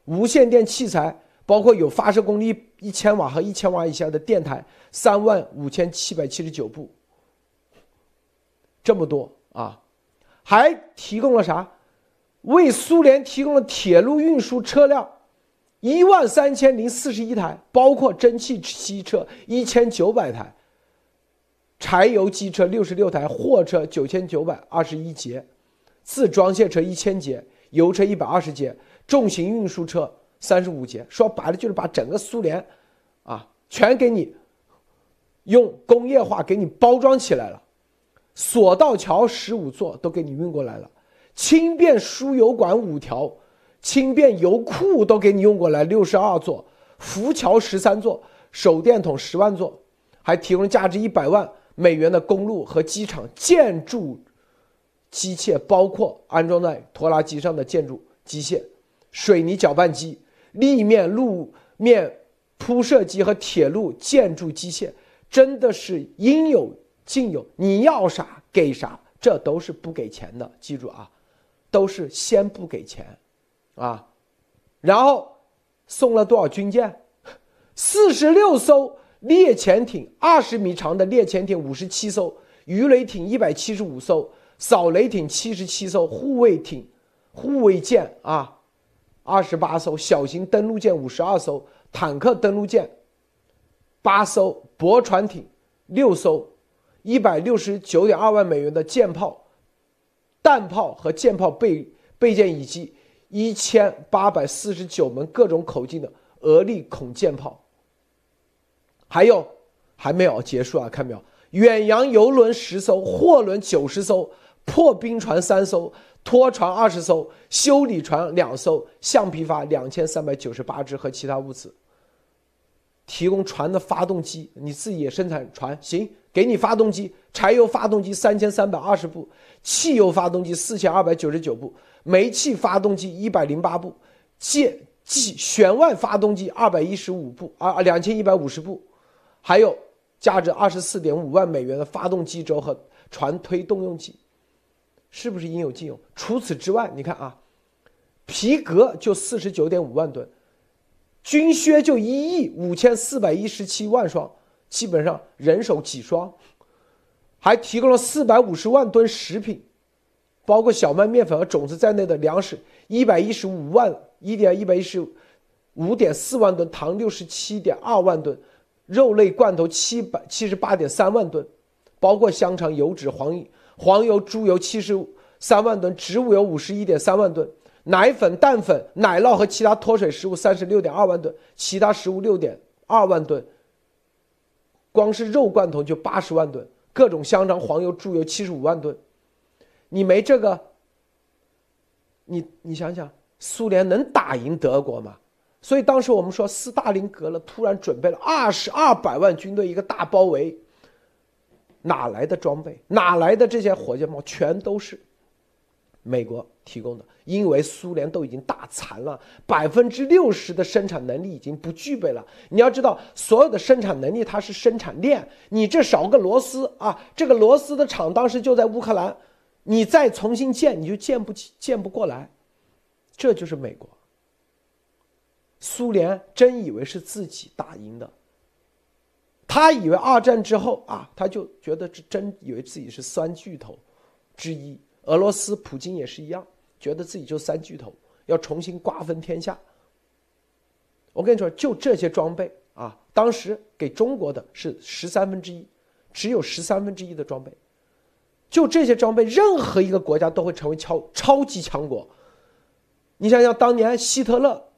无线电器材，包括有发射功率一千瓦和一千瓦以下的电台，三万五千七百七十九部，这么多啊！还提供了啥？为苏联提供了铁路运输车辆一万三千零四十一台，包括蒸汽机车一千九百台。柴油机车六十六台，货车九千九百二十一节，自装卸车一千节，油车一百二十节，重型运输车三十五节。说白了就是把整个苏联，啊，全给你用工业化给你包装起来了。索道桥十五座都给你运过来了，轻便输油管五条，轻便油库都给你用过来六十二座，浮桥十三座，手电筒十万座，还提供价值一百万。美元的公路和机场建筑机械，包括安装在拖拉机上的建筑机械、水泥搅拌机、立面路面铺设机和铁路建筑机械，真的是应有尽有。你要啥给啥，这都是不给钱的。记住啊，都是先不给钱，啊，然后送了多少军舰？四十六艘。猎潜艇二十米长的猎潜艇五十七艘，鱼雷艇一百七十五艘，扫雷艇七十七艘，护卫艇、护卫舰啊，二十八艘，小型登陆舰五十二艘，坦克登陆舰八艘，驳船艇六艘，一百六十九点二万美元的舰炮、弹炮和舰炮备备件，以及一千八百四十九门各种口径的俄力孔舰炮。还有，还没有结束啊！看没有？远洋游轮十艘，货轮九十艘，破冰船三艘，拖船二十艘，修理船两艘，橡皮筏两千三百九十八只和其他物资。提供船的发动机，你自己也生产船行？给你发动机，柴油发动机三千三百二十部，汽油发动机四千二百九十九部，煤气发动机一百零八部，舰机舷外发动机二百一十五部，啊，两千一百五十部。还有价值二十四点五万美元的发动机轴和船推动用机，是不是应有尽有？除此之外，你看啊，皮革就四十九点五万吨，军靴就一亿五千四百一十七万双，基本上人手几双，还提供了四百五十万吨食品，包括小麦、面粉和种子在内的粮食一百一十五万一点一百一十五点四万吨，糖六十七点二万吨，肉类罐头七百七十八点三万吨，包括香肠、油脂、黄黄油、猪油七十三万吨，植物油五十一点三万吨。奶粉、蛋粉、奶酪和其他脱水食物三十六点二万吨，其他食物六点二万吨。光是肉罐头就八十万吨，各种香肠、黄油、猪油七十五万吨。你没这个，你你想想，苏联能打赢德国吗？所以当时我们说，斯大林格勒突然准备了二十二百万军队一个大包围，哪来的装备？哪来的这些火箭炮？全都是美国提供的。因为苏联都已经打残了，百分之六十的生产能力已经不具备了。你要知道，所有的生产能力它是生产链，你这少个螺丝啊，这个螺丝的厂当时就在乌克兰，你再重新建，你就建不起，建不过来。这就是美国。苏联真以为是自己打赢的，他以为二战之后啊，他就觉得是真以为自己是三巨头之一。俄罗斯普京也是一样。觉得自己就三巨头，要重新瓜分天下。我跟你说，就这些装备啊，当时给中国的是十三分之一，只有十三分之一的装备。就这些装备，任何一个国家都会成为超超级强国。你想想，当年希特勒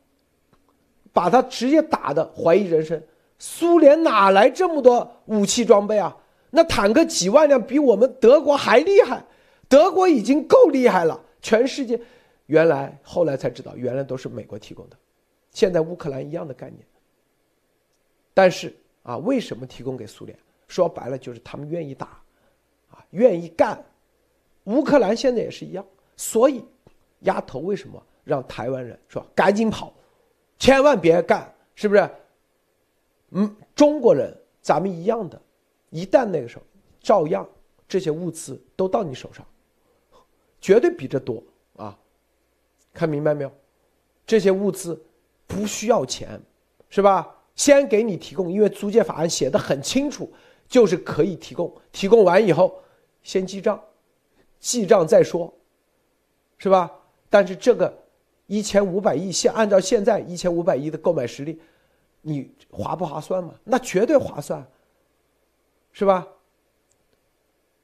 把他直接打的怀疑人生，苏联哪来这么多武器装备啊？那坦克几万辆，比我们德国还厉害。德国已经够厉害了。全世界，原来后来才知道，原来都是美国提供的。现在乌克兰一样的概念。但是啊，为什么提供给苏联？说白了就是他们愿意打，啊，愿意干。乌克兰现在也是一样，所以丫头为什么让台湾人说赶紧跑，千万别干，是不是？嗯，中国人咱们一样的，一旦那个时候，照样这些物资都到你手上。绝对比这多啊！看明白没有？这些物资不需要钱，是吧？先给你提供，因为租借法案写的很清楚，就是可以提供。提供完以后，先记账，记账再说，是吧？但是这个一千五百亿，现按照现在一千五百亿的购买实力，你划不划算嘛？那绝对划算，是吧？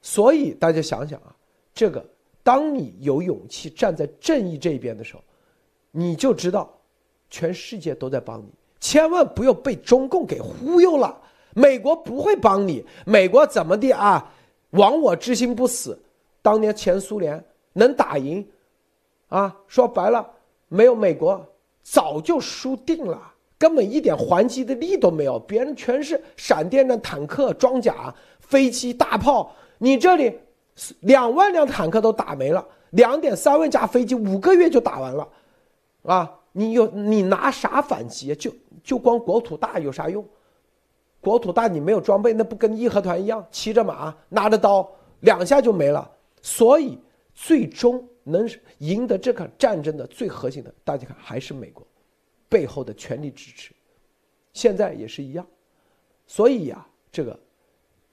所以大家想想啊，这个。当你有勇气站在正义这边的时候，你就知道，全世界都在帮你。千万不要被中共给忽悠了。美国不会帮你，美国怎么的啊？亡我之心不死。当年前苏联能打赢，啊，说白了，没有美国早就输定了，根本一点还击的力都没有。别人全是闪电战、坦克、装甲、飞机、大炮，你这里。两万辆坦克都打没了，两点三万架飞机五个月就打完了，啊，你有你拿啥反击？就就光国土大有啥用？国土大你没有装备，那不跟义和团一样，骑着马拿着刀两下就没了。所以最终能赢得这场战争的最核心的，大家看还是美国背后的全力支持，现在也是一样。所以呀，这个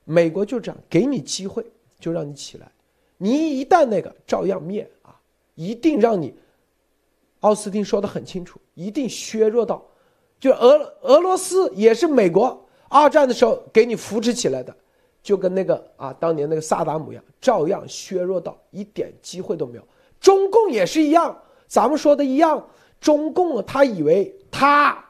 美国就这样给你机会。就让你起来，你一旦那个照样灭啊！一定让你，奥斯汀说的很清楚，一定削弱到，就俄俄罗斯也是美国二战的时候给你扶持起来的，就跟那个啊当年那个萨达姆一样，照样削弱到一点机会都没有。中共也是一样，咱们说的一样，中共他以为他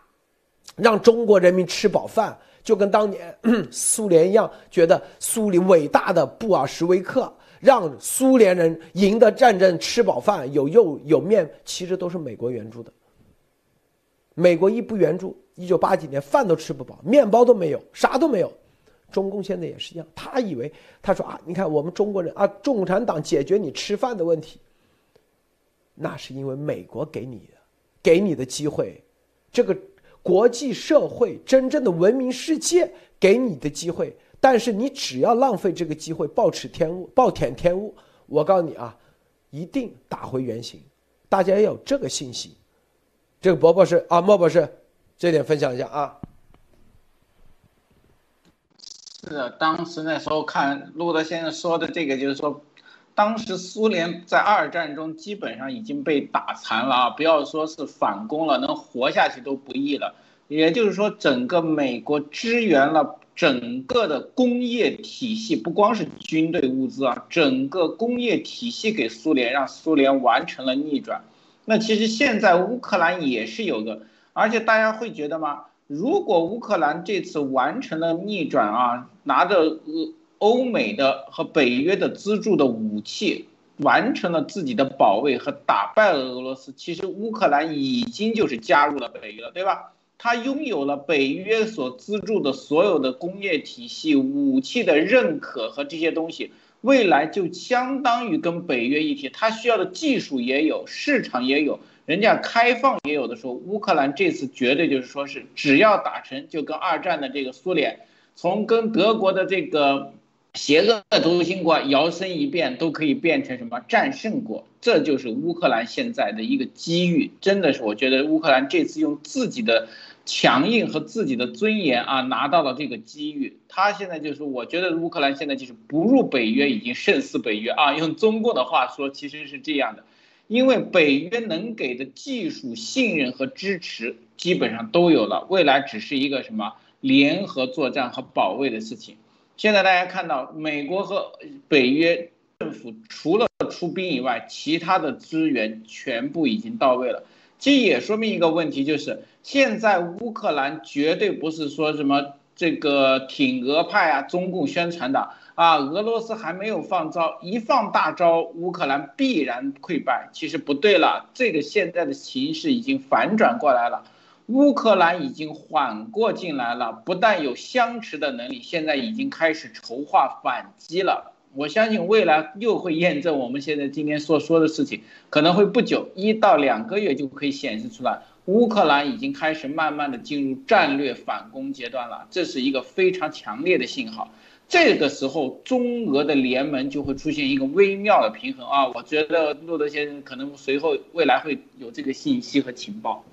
让中国人民吃饱饭。就跟当年 [CLEARS THROAT] 苏联一样，觉得苏联伟大的布尔什维克让苏联人赢得战争，吃饱饭有肉有面，其实都是美国援助的。美国一不援助，一九八几年饭都吃不饱，面包都没有，啥都没有。中共现在也是一样，他以为他说啊，你看我们中国人啊，共产党解决你吃饭的问题，那是因为美国给你，给你的机会，这个。国际社会真正的文明世界给你的机会，但是你只要浪费这个机会，暴殄天物，暴殄天物，我告诉你啊，一定打回原形。大家要有这个信息。这个博博士啊，莫博士，这点分享一下啊。是的，当时那时候看路德先生说的这个，就是说，当时苏联在二战中基本上已经被打残了啊，不要说是反攻了，能活下去都不易了。也就是说，整个美国支援了整个的工业体系，不光是军队物资啊，整个工业体系给苏联，让苏联完成了逆转。那其实现在乌克兰也是有的，而且大家会觉得吗？如果乌克兰这次完成了逆转啊，拿着欧欧美的和北约的资助的武器，完成了自己的保卫和打败了俄罗斯，其实乌克兰已经就是加入了北约了，对吧？他拥有了北约所资助的所有的工业体系、武器的认可和这些东西，未来就相当于跟北约一体。他需要的技术也有，市场也有。人家开放也有的时候，乌克兰这次绝对就是说是只要打成就跟二战的这个苏联，从跟德国的这个邪恶的轴心国摇身一变，都可以变成什么战胜国，这就是乌克兰现在的一个机遇。真的是，我觉得乌克兰这次用自己的强硬和自己的尊严啊，拿到了这个机遇。他现在就是，我觉得乌克兰现在就是不入北约已经胜似北约啊。用中国的话说，其实是这样的。因为北约能给的技术信任和支持基本上都有了，未来只是一个什么联合作战和保卫的事情。现在大家看到，美国和北约政府除了出兵以外，其他的资源全部已经到位了。这也说明一个问题，就是现在乌克兰绝对不是说什么这个挺俄派啊，中共宣传的。啊，俄罗斯还没有放招，一放大招，乌克兰必然溃败。其实不对了，这个现在的形势已经反转过来了，乌克兰已经缓过劲来了，不但有相持的能力，现在已经开始筹划反击了。我相信未来又会验证我们现在今天所说的事情，可能会不久一到两个月就可以显示出来，乌克兰已经开始慢慢的进入战略反攻阶段了，这是一个非常强烈的信号。这个时候，中俄的联盟就会出现一个微妙的平衡啊！我觉得路德先生可能随后未来会有这个信息和情报。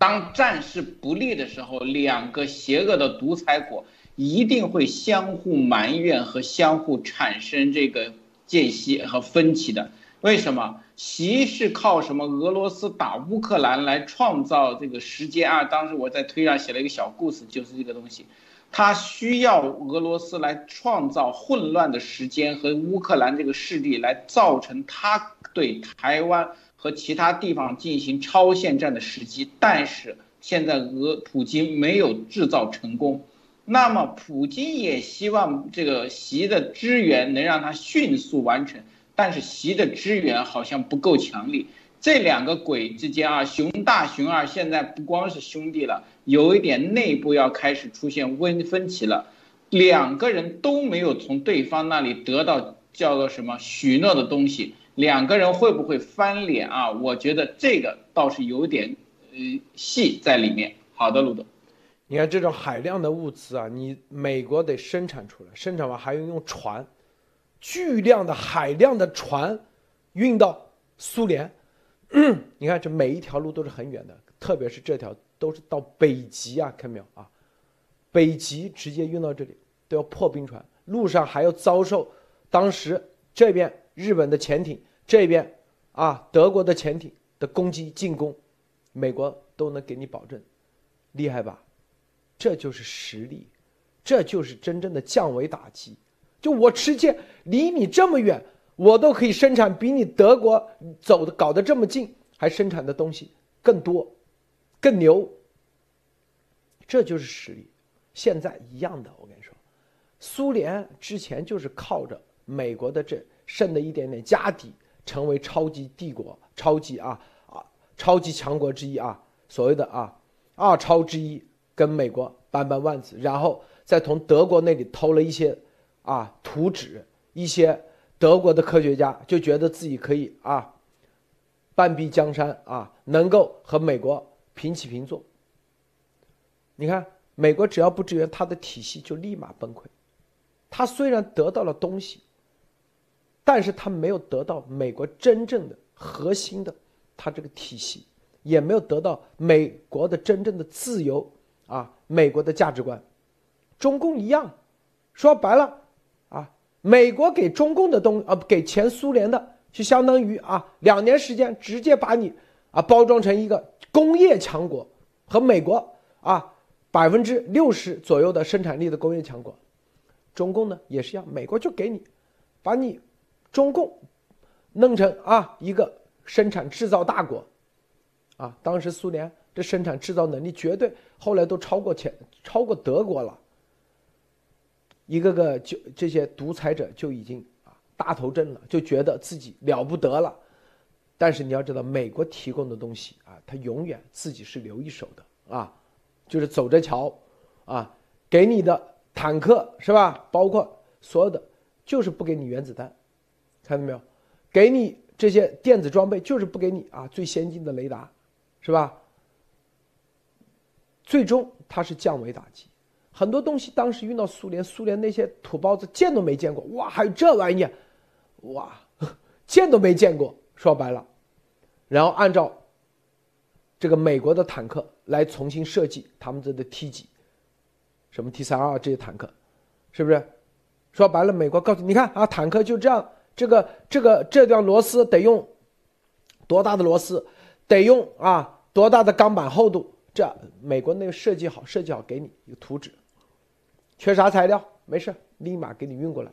当战事不利的时候，两个邪恶的独裁国一定会相互埋怨和相互产生这个间隙和分歧的。为什么？习是靠什么？俄罗斯打乌克兰来创造这个时间啊！当时我在推上写了一个小故事，就是这个东西。他需要俄罗斯来创造混乱的时间和乌克兰这个势力，来造成他对台湾和其他地方进行超限战的时机。但是现在俄普京没有制造成功，那么普京也希望这个习的支援能让他迅速完成，但是习的支援好像不够强力。这两个鬼之间啊，熊大熊二现在不光是兄弟了，有一点内部要开始出现温分歧了。两个人都没有从对方那里得到叫做什么许诺的东西，两个人会不会翻脸啊？我觉得这个倒是有点呃戏在里面。好的，陆总，你看这种海量的物资啊，你美国得生产出来，生产完还要用船，巨量的海量的船运到苏联。[CLEARS THROAT] 你看，这每一条路都是很远的，特别是这条都是到北极啊，看没有啊？北极直接运到这里都要破冰船，路上还要遭受当时这边日本的潜艇，这边啊德国的潜艇的攻击进攻，美国都能给你保证，厉害吧？这就是实力，这就是真正的降维打击。就我直接离你这么远。我都可以生产比你德国走的搞得这么近，还生产的东西更多，更牛。这就是实力。现在一样的，我跟你说，苏联之前就是靠着美国的这剩的一点点家底，成为超级帝国、超级啊啊超级强国之一啊，所谓的啊二超之一，跟美国扳扳腕子，然后再从德国那里偷了一些啊图纸，一些。德国的科学家就觉得自己可以啊，半壁江山啊，能够和美国平起平坐。你看，美国只要不支援，他的体系就立马崩溃。他虽然得到了东西，但是他没有得到美国真正的核心的他这个体系，也没有得到美国的真正的自由啊，美国的价值观。中共一样，说白了啊，美国给中共的东啊，给前苏联的，就相当于啊，两年时间直接把你啊包装成一个工业强国，和美国啊百分之六十左右的生产力的工业强国。中共呢也是一样，美国就给你，把你中共弄成啊一个生产制造大国，啊，当时苏联这生产制造能力绝对后来都超过前超过德国了。一个个就这些独裁者就已经啊大头阵了，就觉得自己了不得了。但是你要知道，美国提供的东西啊，他永远自己是留一手的啊，就是走着瞧，啊，给你的坦克是吧？包括所有的，就是不给你原子弹，看到没有？给你这些电子装备，就是不给你啊最先进的雷达，是吧？最终它是降维打击。很多东西当时运到苏联，苏联那些土包子见都没见过，哇，还有这玩意，哇，[LAUGHS] 见都没见过。说白了，然后按照这个美国的坦克来重新设计他们这的 T 几，什么 T 三二这些坦克，是不是？说白了，美国告诉你看啊，坦克就这样，这个这个这段螺丝得用多大的螺丝，得用啊多大的钢板厚度，这美国那个设计好，设计好给你一个图纸。缺啥材料？没事，立马给你运过来。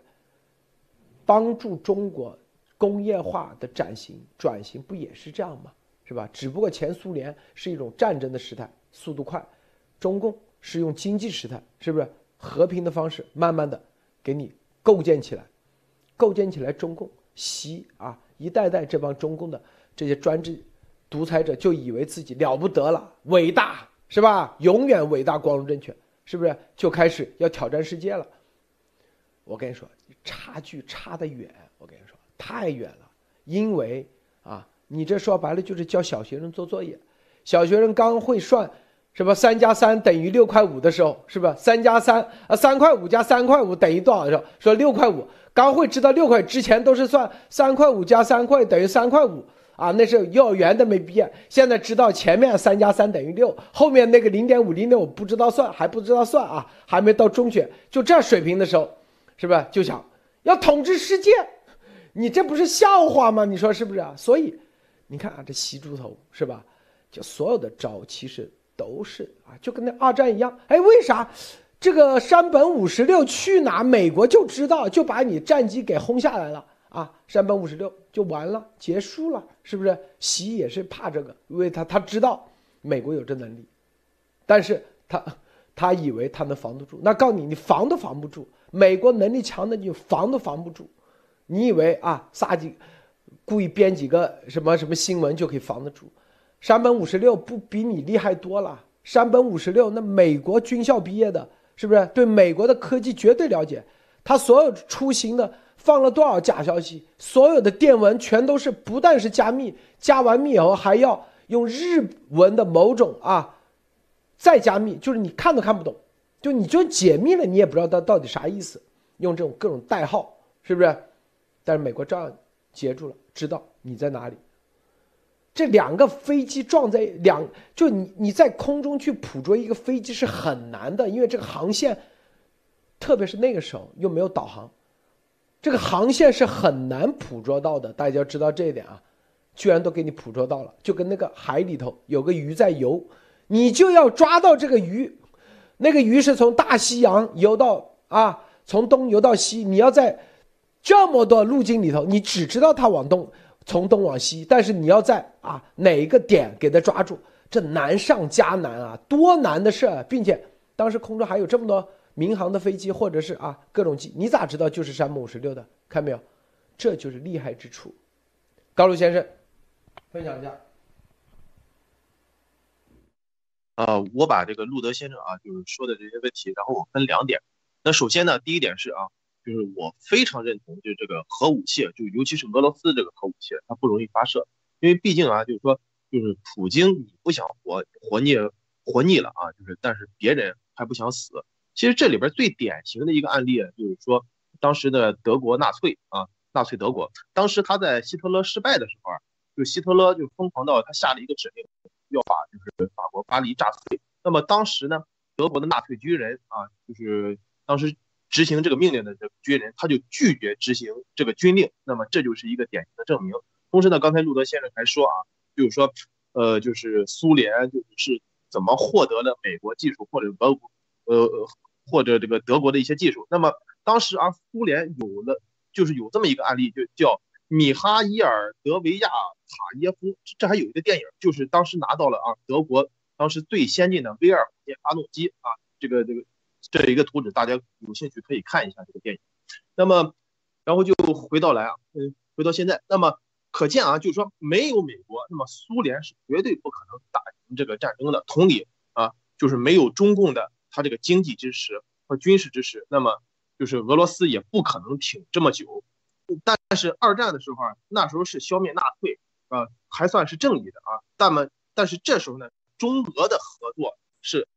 帮助中国工业化的转型转型，不也是这样吗？是吧？只不过前苏联是一种战争的时代，速度快；中共是用经济时代，是不是和平的方式，慢慢的给你构建起来，构建起来。中共习啊，一代代这帮中共的这些专制独裁者，就以为自己了不得了，伟大是吧？永远伟大，光荣正确。是不是就开始要挑战世界了？我跟你说，差距差得远。我跟你说，太远了。因为啊，你这说白了就是教小学生做作业。小学生刚会算什么三加三等于六块五的时候，是不是三加三啊？三块五加三块五等于多少的时候，说六块五。刚会知道六块之前都是算三块五加三块等于三块五。啊，那是幼儿园都没毕业，现在知道前面三加三等于六，后面那个零点五零点五不知道算，还不知道算啊，还没到中学，就这水平的时候，是不是就想要统治世界？你这不是笑话吗？你说是不是啊？所以，你看啊，这习猪头是吧？就所有的招其实都是啊，就跟那二战一样。哎，为啥这个山本五十六去哪，美国就知道，就把你战机给轰下来了。啊，山本五十六就完了，结束了，是不是？习也是怕这个，因为他他知道美国有这能力，但是他他以为他能防得住，那告诉你，你防都防不住。美国能力强的你防都防不住，你以为啊，撒几故意编几个什么什么新闻就可以防得住？山本五十六不比你厉害多了？山本五十六那美国军校毕业的，是不是对美国的科技绝对了解？他所有出行的。放了多少假消息？所有的电文全都是不但是加密，加完密以后还要用日文的某种啊，再加密，就是你看都看不懂，就你就解密了，你也不知道它到底啥意思，用这种各种代号，是不是？但是美国照样截住了，知道你在哪里。这两个飞机撞在两，就你你在空中去捕捉一个飞机是很难的，因为这个航线，特别是那个时候又没有导航。这个航线是很难捕捉到的，大家要知道这一点啊，居然都给你捕捉到了，就跟那个海里头有个鱼在游，你就要抓到这个鱼，那个鱼是从大西洋游到啊，从东游到西，你要在这么多路径里头，你只知道它往东，从东往西，但是你要在啊哪一个点给它抓住，这难上加难啊，多难的事儿、啊，并且当时空中还有这么多。民航的飞机，或者是啊各种机，你咋知道就是山姆五十六的？看没有，这就是厉害之处。高露先生，分享一下。啊，我把这个路德先生啊，就是说的这些问题，然后我分两点。那首先呢，第一点是啊，就是我非常认同，就这个核武器，就尤其是俄罗斯这个核武器，它不容易发射，因为毕竟啊，就是说，就是普京你不想活活腻活腻了啊，就是但是别人还不想死。其实这里边最典型的一个案例，就是说，当时的德国纳粹啊，纳粹德国，当时他在希特勒失败的时候，就希特勒就疯狂到他下了一个指令，要把就是法国巴黎炸碎。那么当时呢，德国的纳粹军人啊，就是当时执行这个命令的这个军人，他就拒绝执行这个军令。那么这就是一个典型的证明。同时呢，刚才路德先生还说啊，就是说，呃，就是苏联就是怎么获得了美国技术或者俄国，呃，或者这个德国的一些技术。那么当时啊，苏联有了，就是有这么一个案例，就叫米哈伊尔·德维亚塔耶夫。这还有一个电影，就是当时拿到了啊，德国。当时最先进的 V 二火箭发动机啊，这个这个这一个图纸，大家有兴趣可以看一下这个电影。那么，然后就回到来啊，嗯，回到现在，那么可见啊，就是说没有美国，那么苏联是绝对不可能打赢这个战争的。同理啊，就是没有中共的他这个经济支持和军事支持，那么就是俄罗斯也不可能挺这么久。但是二战的时候啊，那时候是消灭纳粹啊，还算是正义的啊。那么但是这时候呢？中俄的合作是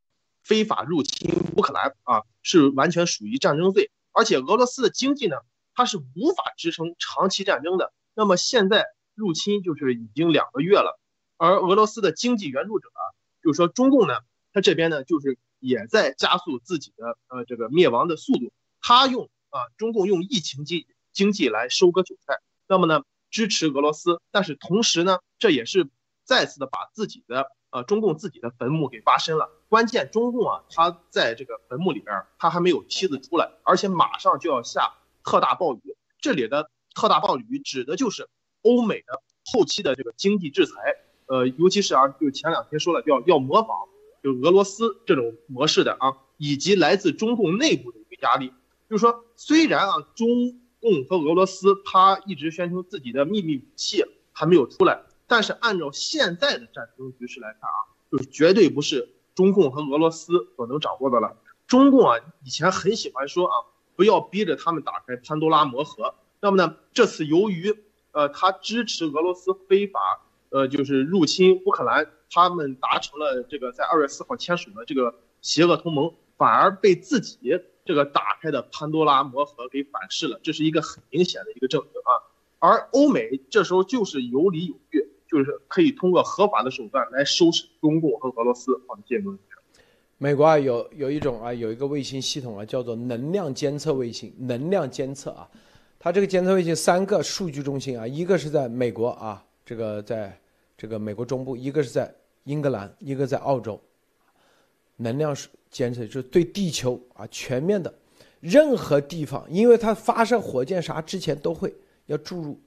非法入侵乌克兰啊，是完全属于战争罪。而且俄罗斯的经济呢，它是无法支撑长期战争的。那么现在入侵就是已经两个月了，而俄罗斯的经济援助者啊，就是说中共呢，他这边呢就是也在加速自己的呃这个灭亡的速度。他用啊，中共用疫情经经济来收割韭菜，那么呢支持俄罗斯，但是同时呢，这也是再次的把自己的。呃，中共自己的坟墓给挖深了。关键，中共啊，他在这个坟墓里边，他还没有梯子出来，而且马上就要下特大暴雨。这里的特大暴雨指的就是欧美的后期的这个经济制裁。呃，尤其是啊，就前两天说了，要要模仿就俄罗斯这种模式的啊，以及来自中共内部的一个压力。就是说，虽然啊，中共和俄罗斯他一直宣称自己的秘密武器还没有出来。但是按照现在的战争局势来看啊，就是绝对不是中共和俄罗斯所能掌握的了。中共啊，以前很喜欢说啊，不要逼着他们打开潘多拉魔盒。那么呢，这次由于呃他支持俄罗斯非法呃就是入侵乌克兰，他们达成了这个在二月四号签署的这个邪恶同盟，反而被自己这个打开的潘多拉魔盒给反噬了。这是一个很明显的一个证明啊。而欧美这时候就是有理有据。就是可以通过合法的手段来收拾中共和俄罗斯。啊的，谢谢美国啊，有有一种啊，有一个卫星系统啊，叫做能量监测卫星。能量监测啊，它这个监测卫星三个数据中心啊，一个是在美国啊，这个在这个美国中部，一个是在英格兰，一个在澳洲。能量监测就是对地球啊全面的任何地方，因为它发射火箭啥之前都会要注入。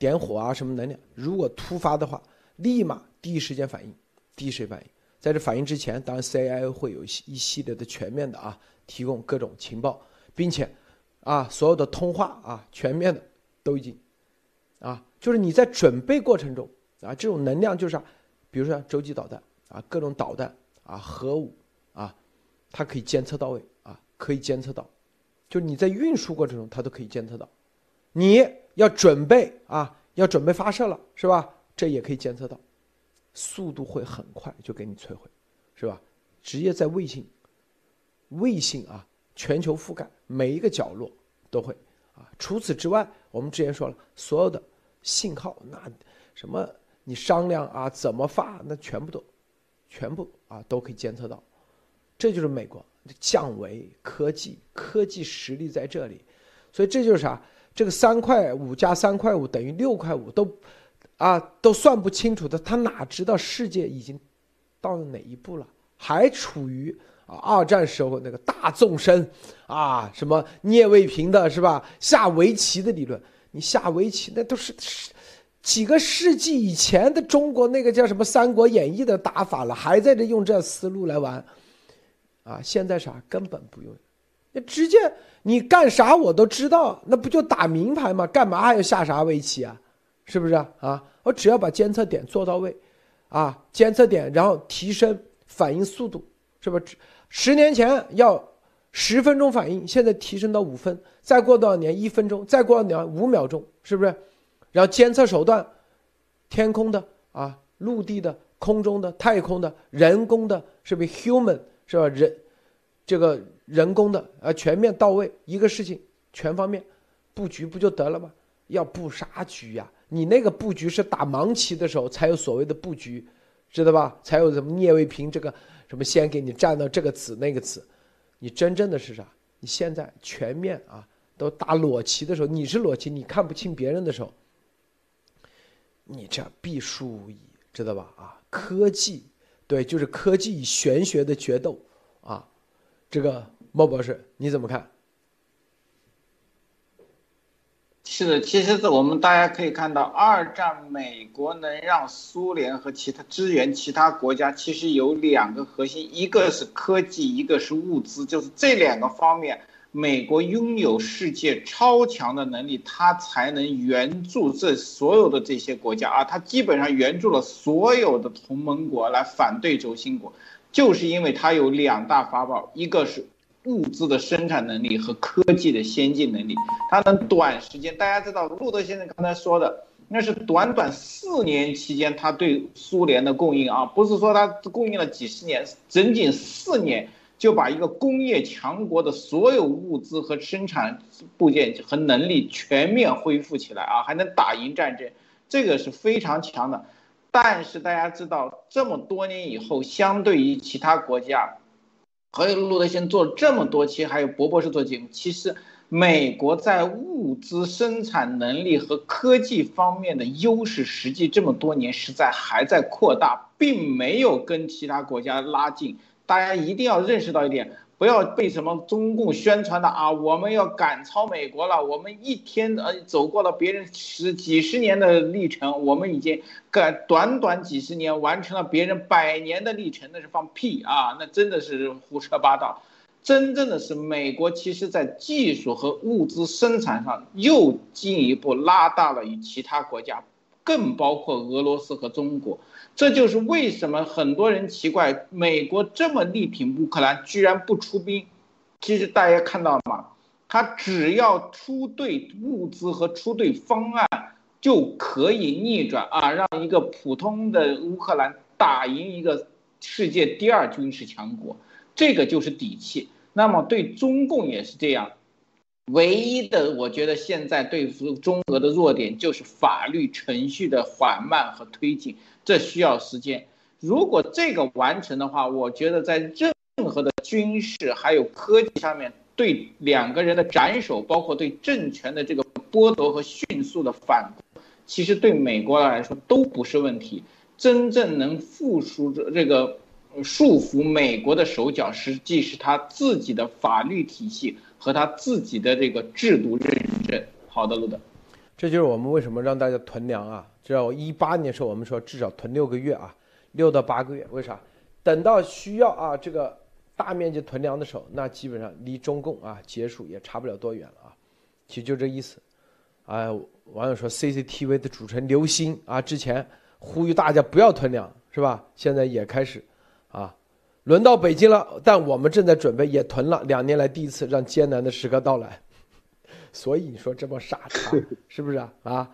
点火啊，什么能量？如果突发的话，立马第一时间反应，第一时间反应。在这反应之前，当然 CIA 会有一一系列的全面的啊，提供各种情报，并且啊，所有的通话啊，全面的都已经啊，就是你在准备过程中啊，这种能量就是啊，比如说洲际导弹啊，各种导弹啊，核武啊，它可以监测到位啊，可以监测到，就是你在运输过程中，它都可以监测到，你。要准备啊，要准备发射了，是吧？这也可以监测到，速度会很快就给你摧毁，是吧？直接在卫星，卫星啊，全球覆盖每一个角落都会啊。除此之外，我们之前说了，所有的信号，那什么你商量啊，怎么发，那全部都，全部啊都可以监测到。这就是美国降维科技，科技实力在这里，所以这就是啥？这个三块五加三块五等于六块五都，啊，都算不清楚的，他哪知道世界已经到了哪一步了？还处于啊二战时候那个大纵深，啊什么聂卫平的是吧？下围棋的理论，你下围棋那都是几个世纪以前的中国那个叫什么《三国演义》的打法了，还在这用这思路来玩，啊，现在啥根本不用。那直接你干啥我都知道，那不就打明牌吗？干嘛还要下啥围棋啊？是不是啊？我只要把监测点做到位，啊，监测点然后提升反应速度，是不？十年前要十分钟反应，现在提升到五分，再过多少年一分钟，再过两五秒钟，是不是？然后监测手段，天空的啊，陆地的、空中的、太空的、人工的，是不是？human 是吧？人。这个人工的啊，全面到位，一个事情全方面布局不就得了吗？要布啥局呀？你那个布局是打盲棋的时候才有所谓的布局，知道吧？才有什么聂卫平这个什么先给你占到这个子那个子，你真正的是啥？你现在全面啊，都打裸棋的时候，你是裸棋，你看不清别人的时候，你这必输无疑，知道吧？啊，科技，对，就是科技与玄学的决斗啊，这个莫博士你怎么看？是的，其实我们大家可以看到，二战美国能让苏联和其他支援其他国家，其实有两个核心，一个是科技，一个是物资，就是这两个方面，美国拥有世界超强的能力，它才能援助这所有的这些国家啊，它基本上援助了所有的同盟国来反对轴心国，就是因为它有两大法宝，一个是。物资的生产能力和科技的先进能力，它能短时间。大家知道，路德先生刚才说的，那是短短四年期间，他对苏联的供应啊，不是说他供应了几十年，仅仅四年就把一个工业强国的所有物资和生产部件和能力全面恢复起来啊，还能打赢战争，这个是非常强的。但是大家知道，这么多年以后，相对于其他国家。还有路德先做了这么多期，还有博博士做节目。其实，美国在物资生产能力和科技方面的优势，实际这么多年是在还在扩大，并没有跟其他国家拉近。大家一定要认识到一点。不要被什么中共宣传的啊！我们要赶超美国了，我们一天呃走过了别人十几十年的历程，我们已经赶短短几十年完成了别人百年的历程，那是放屁啊！那真的是胡说八道。真正的是美国，其实在技术和物资生产上又进一步拉大了与其他国家，更包括俄罗斯和中国。这就是为什么很多人奇怪，美国这么力挺乌克兰，居然不出兵。其实大家看到了吗？他只要出对物资和出对方案，就可以逆转啊，让一个普通的乌克兰打赢一个世界第二军事强国，这个就是底气。那么对中共也是这样，唯一的我觉得现在对付中俄的弱点就是法律程序的缓慢和推进。这需要时间。如果这个完成的话，我觉得在任何的军事还有科技上面，对两个人的斩首，包括对政权的这个剥夺和迅速的反，其实对美国来说都不是问题。真正能复苏这个束缚美国的手脚，实际是他自己的法律体系和他自己的这个制度认证。好的，路德。这就是我们为什么让大家囤粮啊！知道一八年时候我们说至少囤六个月啊，六到八个月。为啥？等到需要啊这个大面积囤粮的时候，那基本上离中共啊结束也差不了多远了啊。其实就这意思。哎，网友说 CCTV 的主持人刘星啊，之前呼吁大家不要囤粮，是吧？现在也开始啊，轮到北京了，但我们正在准备也囤了，两年来第一次让艰难的时刻到来。[LAUGHS] 所以你说这帮傻叉 [LAUGHS] 是不是啊？啊，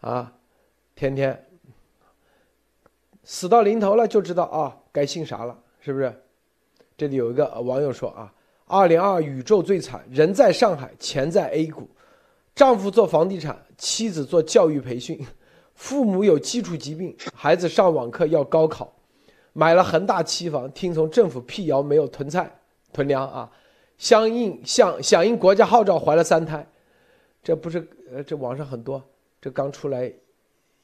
啊，天天死到临头了就知道啊，该姓啥了，是不是？这里有一个网友说啊，二零二宇宙最惨，人在上海，钱在 A 股，丈夫做房地产，妻子做教育培训，父母有基础疾病，孩子上网课要高考，买了恒大期房，听从政府辟谣没有囤菜囤粮啊。相应响响应国家号召怀了三胎，这不是呃这网上很多这刚出来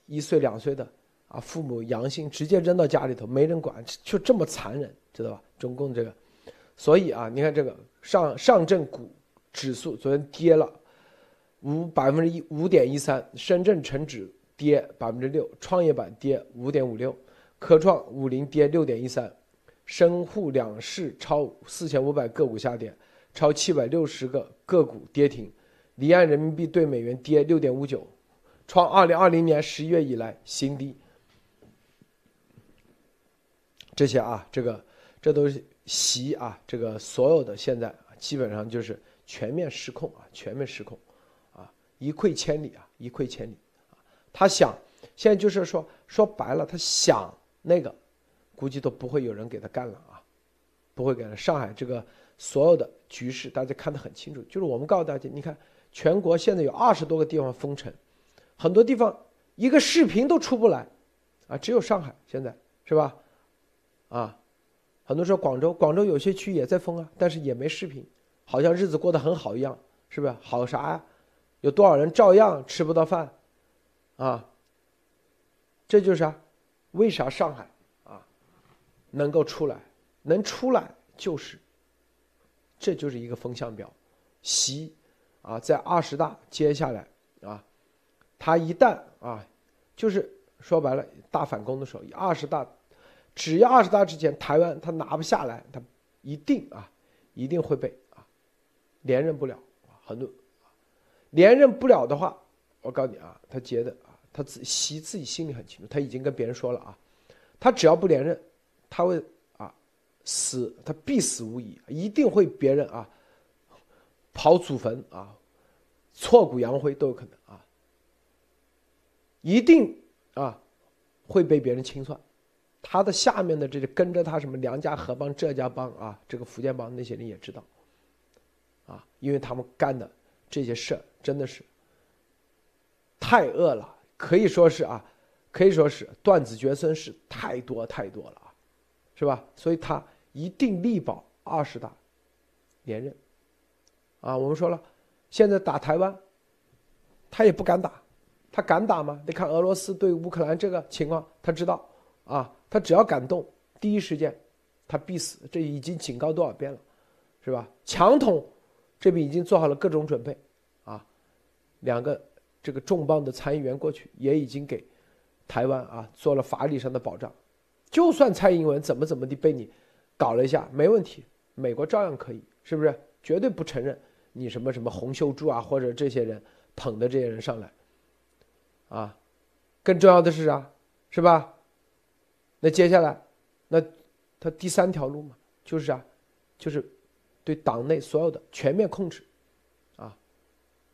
一岁两岁的啊父母阳性直接扔到家里头没人管就这么残忍知道吧？中共这个，所以啊你看这个上上证股指数昨天跌了五百分之一五点一三，深圳成指跌百分之六，创业板跌五点五六，科创五零跌六点一三，深沪两市超四千五百个股下跌。超七百六十个个股跌停，离岸人民币对美元跌六点五九，创二零二零年十一月以来新低。这些啊，这个这都是习啊，这个所有的现在基本上就是全面失控啊，全面失控，啊，一溃千里啊，一溃千里啊。他想现在就是说说白了，他想那个，估计都不会有人给他干了啊，不会给他。上海这个。所有的局势大家看得很清楚，就是我们告诉大家，你看全国现在有二十多个地方封城，很多地方一个视频都出不来，啊，只有上海现在是吧？啊，很多说广州，广州有些区也在封啊，但是也没视频，好像日子过得很好一样，是不是？好啥呀？有多少人照样吃不到饭，啊？这就是啥？为啥上海啊能够出来？能出来就是，这就是一个风向标。习啊，在二十大接下来啊，他一旦啊，就是说白了大反攻的时候，二十大，只要二十大之前台湾他拿不下来，他一定啊，一定会被啊连任不了，很多连任不了的话，我告诉你啊，他接的，他自习自己心里很清楚，他已经跟别人说了啊，他只要不连任，他会啊死，他必死无疑，一定会别人啊。刨祖坟啊，挫骨扬灰都有可能啊，一定啊会被别人清算。他的下面的这些跟着他什么梁家河帮、浙江帮啊，这个福建帮那些人也知道啊，因为他们干的这些事真的是太恶了，可以说是啊，可以说是断子绝孙是太多太多了啊，是吧？所以他一定力保二十大连任。啊，我们说了，现在打台湾，他也不敢打，他敢打吗？得看俄罗斯对乌克兰这个情况，他知道，啊，他只要敢动，第一时间，他必死。这已经警告多少遍了，是吧？强统这边已经做好了各种准备，啊，两个这个重磅的参议员过去，也已经给台湾啊做了法理上的保障，就算蔡英文怎么怎么的被你搞了一下，没问题，美国照样可以，是不是？绝对不承认。你什么什么洪秀柱啊，或者这些人捧的这些人上来，啊，更重要的是啥，是吧？那接下来，那他第三条路嘛，就是啥，就是对党内所有的全面控制，啊，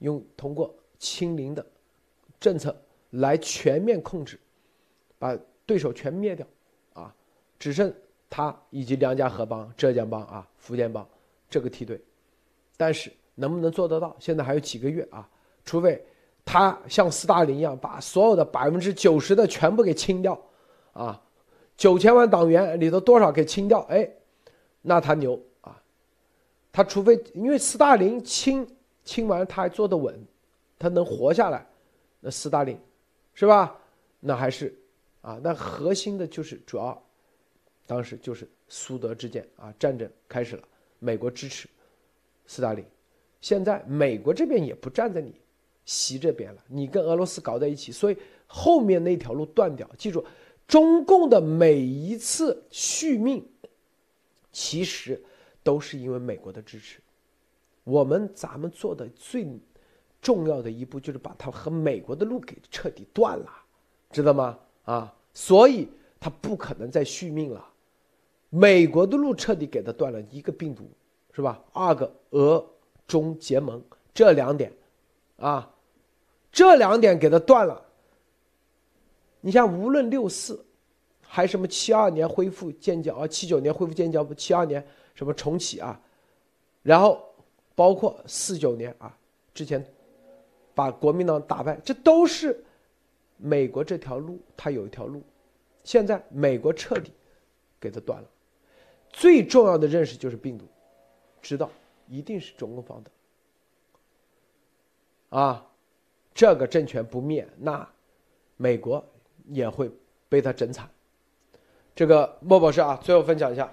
用通过清零的政策来全面控制，把对手全灭掉，啊，只剩他以及梁家河帮、浙江帮啊、福建帮这个梯队，但是。能不能做得到？现在还有几个月啊，除非他像斯大林一样把所有的百分之九十的全部给清掉，啊，九千万党员里头多少给清掉？哎，那他牛啊！他除非因为斯大林清清完他还坐得稳，他能活下来，那斯大林是吧？那还是啊，那核心的就是主要，当时就是苏德之间啊，战争开始了，美国支持斯大林。现在美国这边也不站在你习这边了，你跟俄罗斯搞在一起，所以后面那条路断掉。记住，中共的每一次续命，其实都是因为美国的支持。我们咱们做的最重要的一步，就是把它和美国的路给彻底断了，知道吗？啊，所以他不可能再续命了。美国的路彻底给他断了，一个病毒是吧？二个俄。中结盟这两点，啊，这两点给他断了。你像无论六四，还什么七二年恢复建交啊，七九年恢复建交不？七二年什么重启啊？然后包括四九年啊，之前把国民党打败，这都是美国这条路，它有一条路。现在美国彻底给他断了。最重要的认识就是病毒，知道。一定是中共方的啊！这个政权不灭，那美国也会被他整惨。这个莫博士啊，最后分享一下。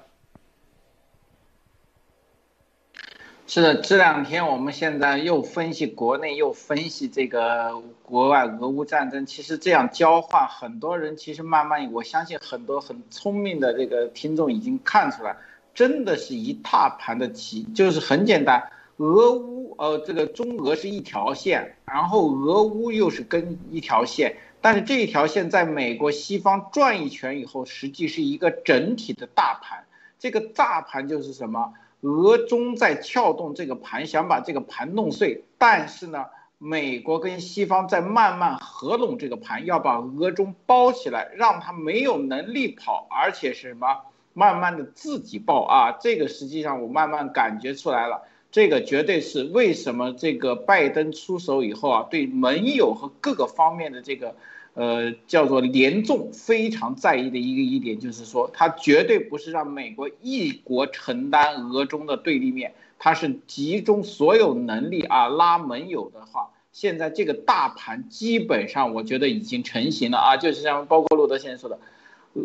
是的，这两天我们现在又分析国内，又分析这个国外俄乌战争。其实这样交换，很多人其实慢慢，我相信很多很聪明的这个听众已经看出来。真的是一大盘的棋，就是很简单，俄乌呃这个中俄是一条线，然后俄乌又是跟一条线，但是这一条线在美国西方转一圈以后，实际是一个整体的大盘。这个大盘就是什么？俄中在撬动这个盘，想把这个盘弄碎，但是呢，美国跟西方在慢慢合拢这个盘，要把俄中包起来，让他没有能力跑，而且是什么？慢慢的自己爆啊，这个实际上我慢慢感觉出来了，这个绝对是为什么这个拜登出手以后啊，对盟友和各个方面的这个，呃，叫做联众非常在意的一个一点，就是说，它绝对不是让美国一国承担俄中的对立面，它是集中所有能力啊，拉盟友的话，现在这个大盘基本上我觉得已经成型了啊，就是像包括路德先生说的，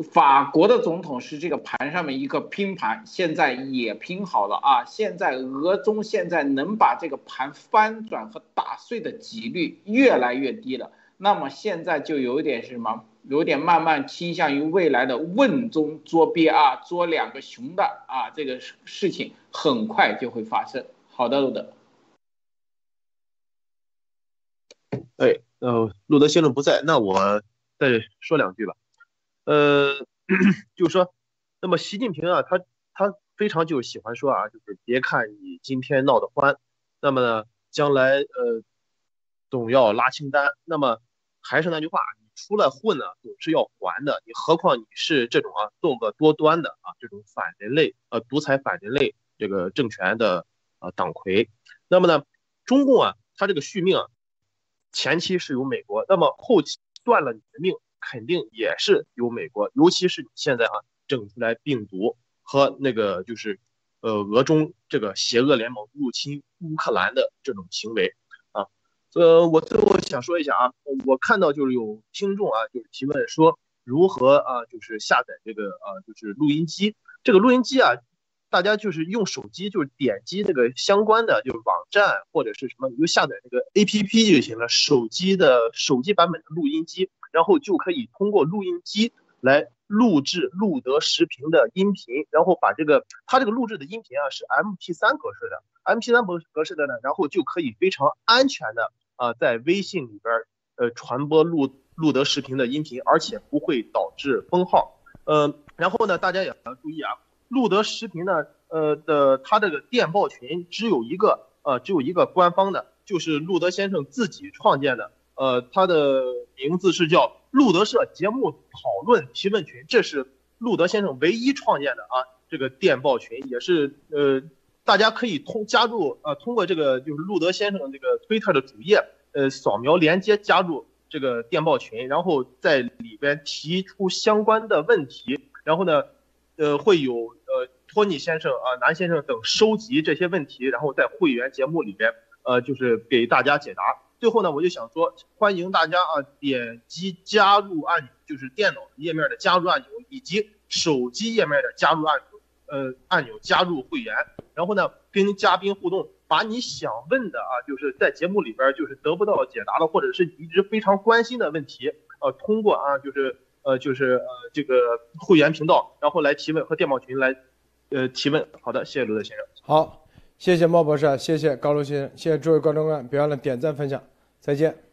法国的总统是这个盘上面一个拼盘，现在也拼好了啊，现在俄中现在能把这个盘翻转和打碎的几率越来越低了。那么现在就有点是什么？有点慢慢倾向于未来的瓮中捉鳖啊，捉两个熊的啊，这个事情很快就会发生。好的，路德。哎，呃，路德先生不在，那我再说两句吧。呃，[COUGHS] 就是说，那么习近平啊，他他非常就喜欢说啊，就是别看你今天闹得欢，那么呢，将来呃，总要拉清单。那么还是那句话，你出来混呢，总是要还的。你何况你是这种啊，作恶多端的啊，这种反人类、呃独裁反人类这个政权的呃党魁。那么呢，中共啊，他这个续命啊，前期是由美国，那么后期断了你的命，肯定也是由美国。尤其是你现在啊，整出来病毒和那个就是呃俄中这个邪恶联盟入侵乌克兰的这种行为。呃，我最后想说一下啊，我看到就是有听众啊，就是提问说如何啊，就是下载这个啊，就是录音机。这个录音机啊，大家就是用手机就是点击那个相关的就是网站或者是什么，你就下载那个 APP 就行了。手机的手机版本的录音机，然后就可以通过录音机来录制录得视频的音频，然后把这个它这个录制的音频啊是 MP3 格式的，MP3 格格式的呢，然后就可以非常安全的。啊，在微信里边呃，传播录录得视频的音频，而且不会导致封号。呃，然后呢，大家也要注意啊，录得视频呢，呃的他这个电报群只有一个，呃，只有一个官方的，就是路德先生自己创建的，呃，他的名字是叫路德社节目讨论提问群，这是路德先生唯一创建的啊，这个电报群也是呃。大家可以通加入，呃，通过这个就是路德先生这个推特的主页，呃，扫描连接加入这个电报群，然后在里边提出相关的问题，然后呢，呃，会有呃托尼先生啊、南先生等收集这些问题，然后在会员节目里边，呃，就是给大家解答。最后呢，我就想说，欢迎大家啊点击加入按钮，就是电脑页面的加入按钮，以及手机页面的加入按钮。呃，按钮加入会员，然后呢，跟嘉宾互动，把你想问的啊，就是在节目里边就是得不到解答的，或者是你一直非常关心的问题，呃，通过啊，就是呃，就是呃，这个会员频道，然后来提问和电报群来，呃，提问。好的，谢谢罗德先生。好，谢谢猫博士，谢谢高卢先生，谢谢诸位观众们，别忘了点赞分享，再见。